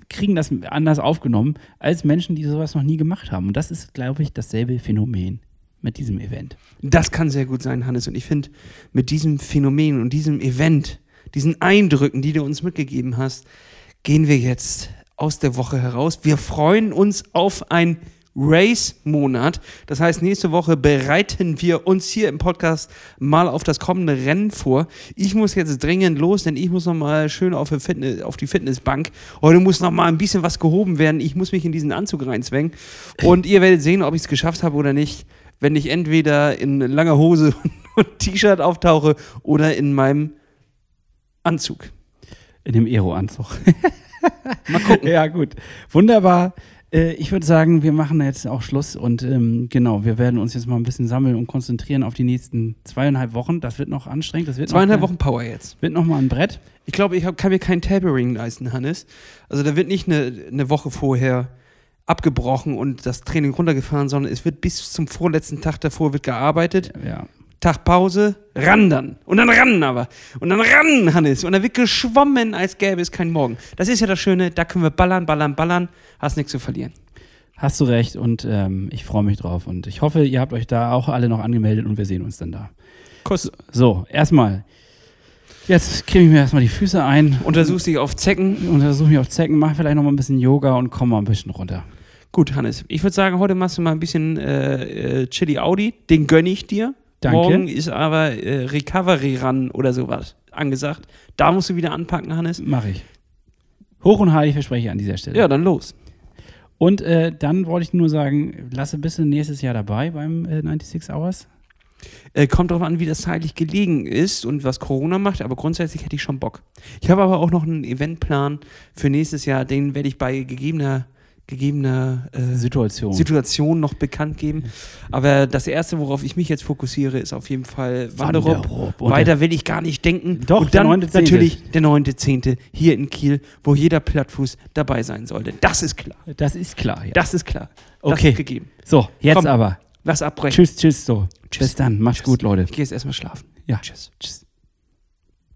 kriegen das anders aufgenommen als Menschen, die sowas noch nie gemacht haben. Und das ist, glaube ich, dasselbe Phänomen mit diesem Event. Das kann sehr gut sein, Hannes. Und ich finde, mit diesem Phänomen und diesem Event, diesen Eindrücken, die du uns mitgegeben hast, gehen wir jetzt aus der Woche heraus. Wir freuen uns auf ein Race-Monat. Das heißt, nächste Woche bereiten wir uns hier im Podcast mal auf das kommende Rennen vor. Ich muss jetzt dringend los, denn ich muss noch mal schön auf, die Fitness, auf die Fitnessbank. Heute muss noch mal ein bisschen was gehoben werden. Ich muss mich in diesen Anzug reinzwängen. Und ihr werdet sehen, ob ich es geschafft habe oder nicht, wenn ich entweder in langer Hose (laughs) und T-Shirt auftauche oder in meinem Anzug. In dem Aero-Anzug. (laughs) Mal gucken. Ja, gut. Wunderbar. Äh, Ich würde sagen, wir machen jetzt auch Schluss und ähm, genau, wir werden uns jetzt mal ein bisschen sammeln und konzentrieren auf die nächsten zweieinhalb Wochen. Das wird noch anstrengend. Das wird Zweieinhalb noch, Wochen Power jetzt. Wird noch mal ein Brett. Ich glaube, ich hab, kann mir kein Tapering leisten, Hannes. Also da wird nicht eine, eine Woche vorher abgebrochen und das Training runtergefahren, sondern es wird bis zum vorletzten Tag davor wird gearbeitet. Ja. Tag Pause, ran dann. Und dann ran aber. Und dann ran, Hannes. Und dann wird geschwommen, als gäbe es keinen Morgen. Das ist ja das Schöne, da können wir ballern, ballern, ballern. Hast nichts zu verlieren. Hast du recht und ähm, ich freue mich drauf. Und ich hoffe, ihr habt euch da auch alle noch angemeldet und wir sehen uns dann da. Kuss. So, erstmal. Jetzt kriege ich mir erstmal die Füße ein, Untersuchst dich auf Zecken. untersuche mich auf Zecken, mache vielleicht noch mal ein bisschen Yoga und komme mal ein bisschen runter. Gut, Hannes. Ich würde sagen, heute machst du mal ein bisschen äh, äh, Chili Audi. Den gönne ich dir. Danke. Morgen ist aber äh, Recovery Run oder sowas angesagt. Da musst du wieder anpacken, Hannes. Mache ich. Hoch und heilig verspreche ich an dieser Stelle. Ja, dann los. Und äh, dann wollte ich nur sagen, lasse bist du nächstes Jahr dabei beim äh, 96 Hours? Äh, kommt drauf an, wie das zeitlich gelegen ist und was Corona macht, aber grundsätzlich hätte ich schon Bock. Ich habe aber auch noch einen Eventplan für nächstes Jahr, den werde ich bei gegebener, gegebener äh, Situation. Situation noch bekannt geben. Aber das erste, worauf ich mich jetzt fokussiere, ist auf jeden Fall. Wanderup. Und Weiter will ich gar nicht denken. Doch, und dann der 9.10.. natürlich der 9.10. hier in Kiel, wo jeder Plattfuß dabei sein sollte. Das ist klar. das ist klar. Ja. Das ist klar. Das Okay. ist gegeben. So, jetzt Komm. aber. Lass abbrechen. Tschüss, tschüss, so. Tschüss. Bis dann. Macht's Tschüss. gut, Leute. Ich gehe jetzt erstmal schlafen. Ja. Tschüss. Tschüss.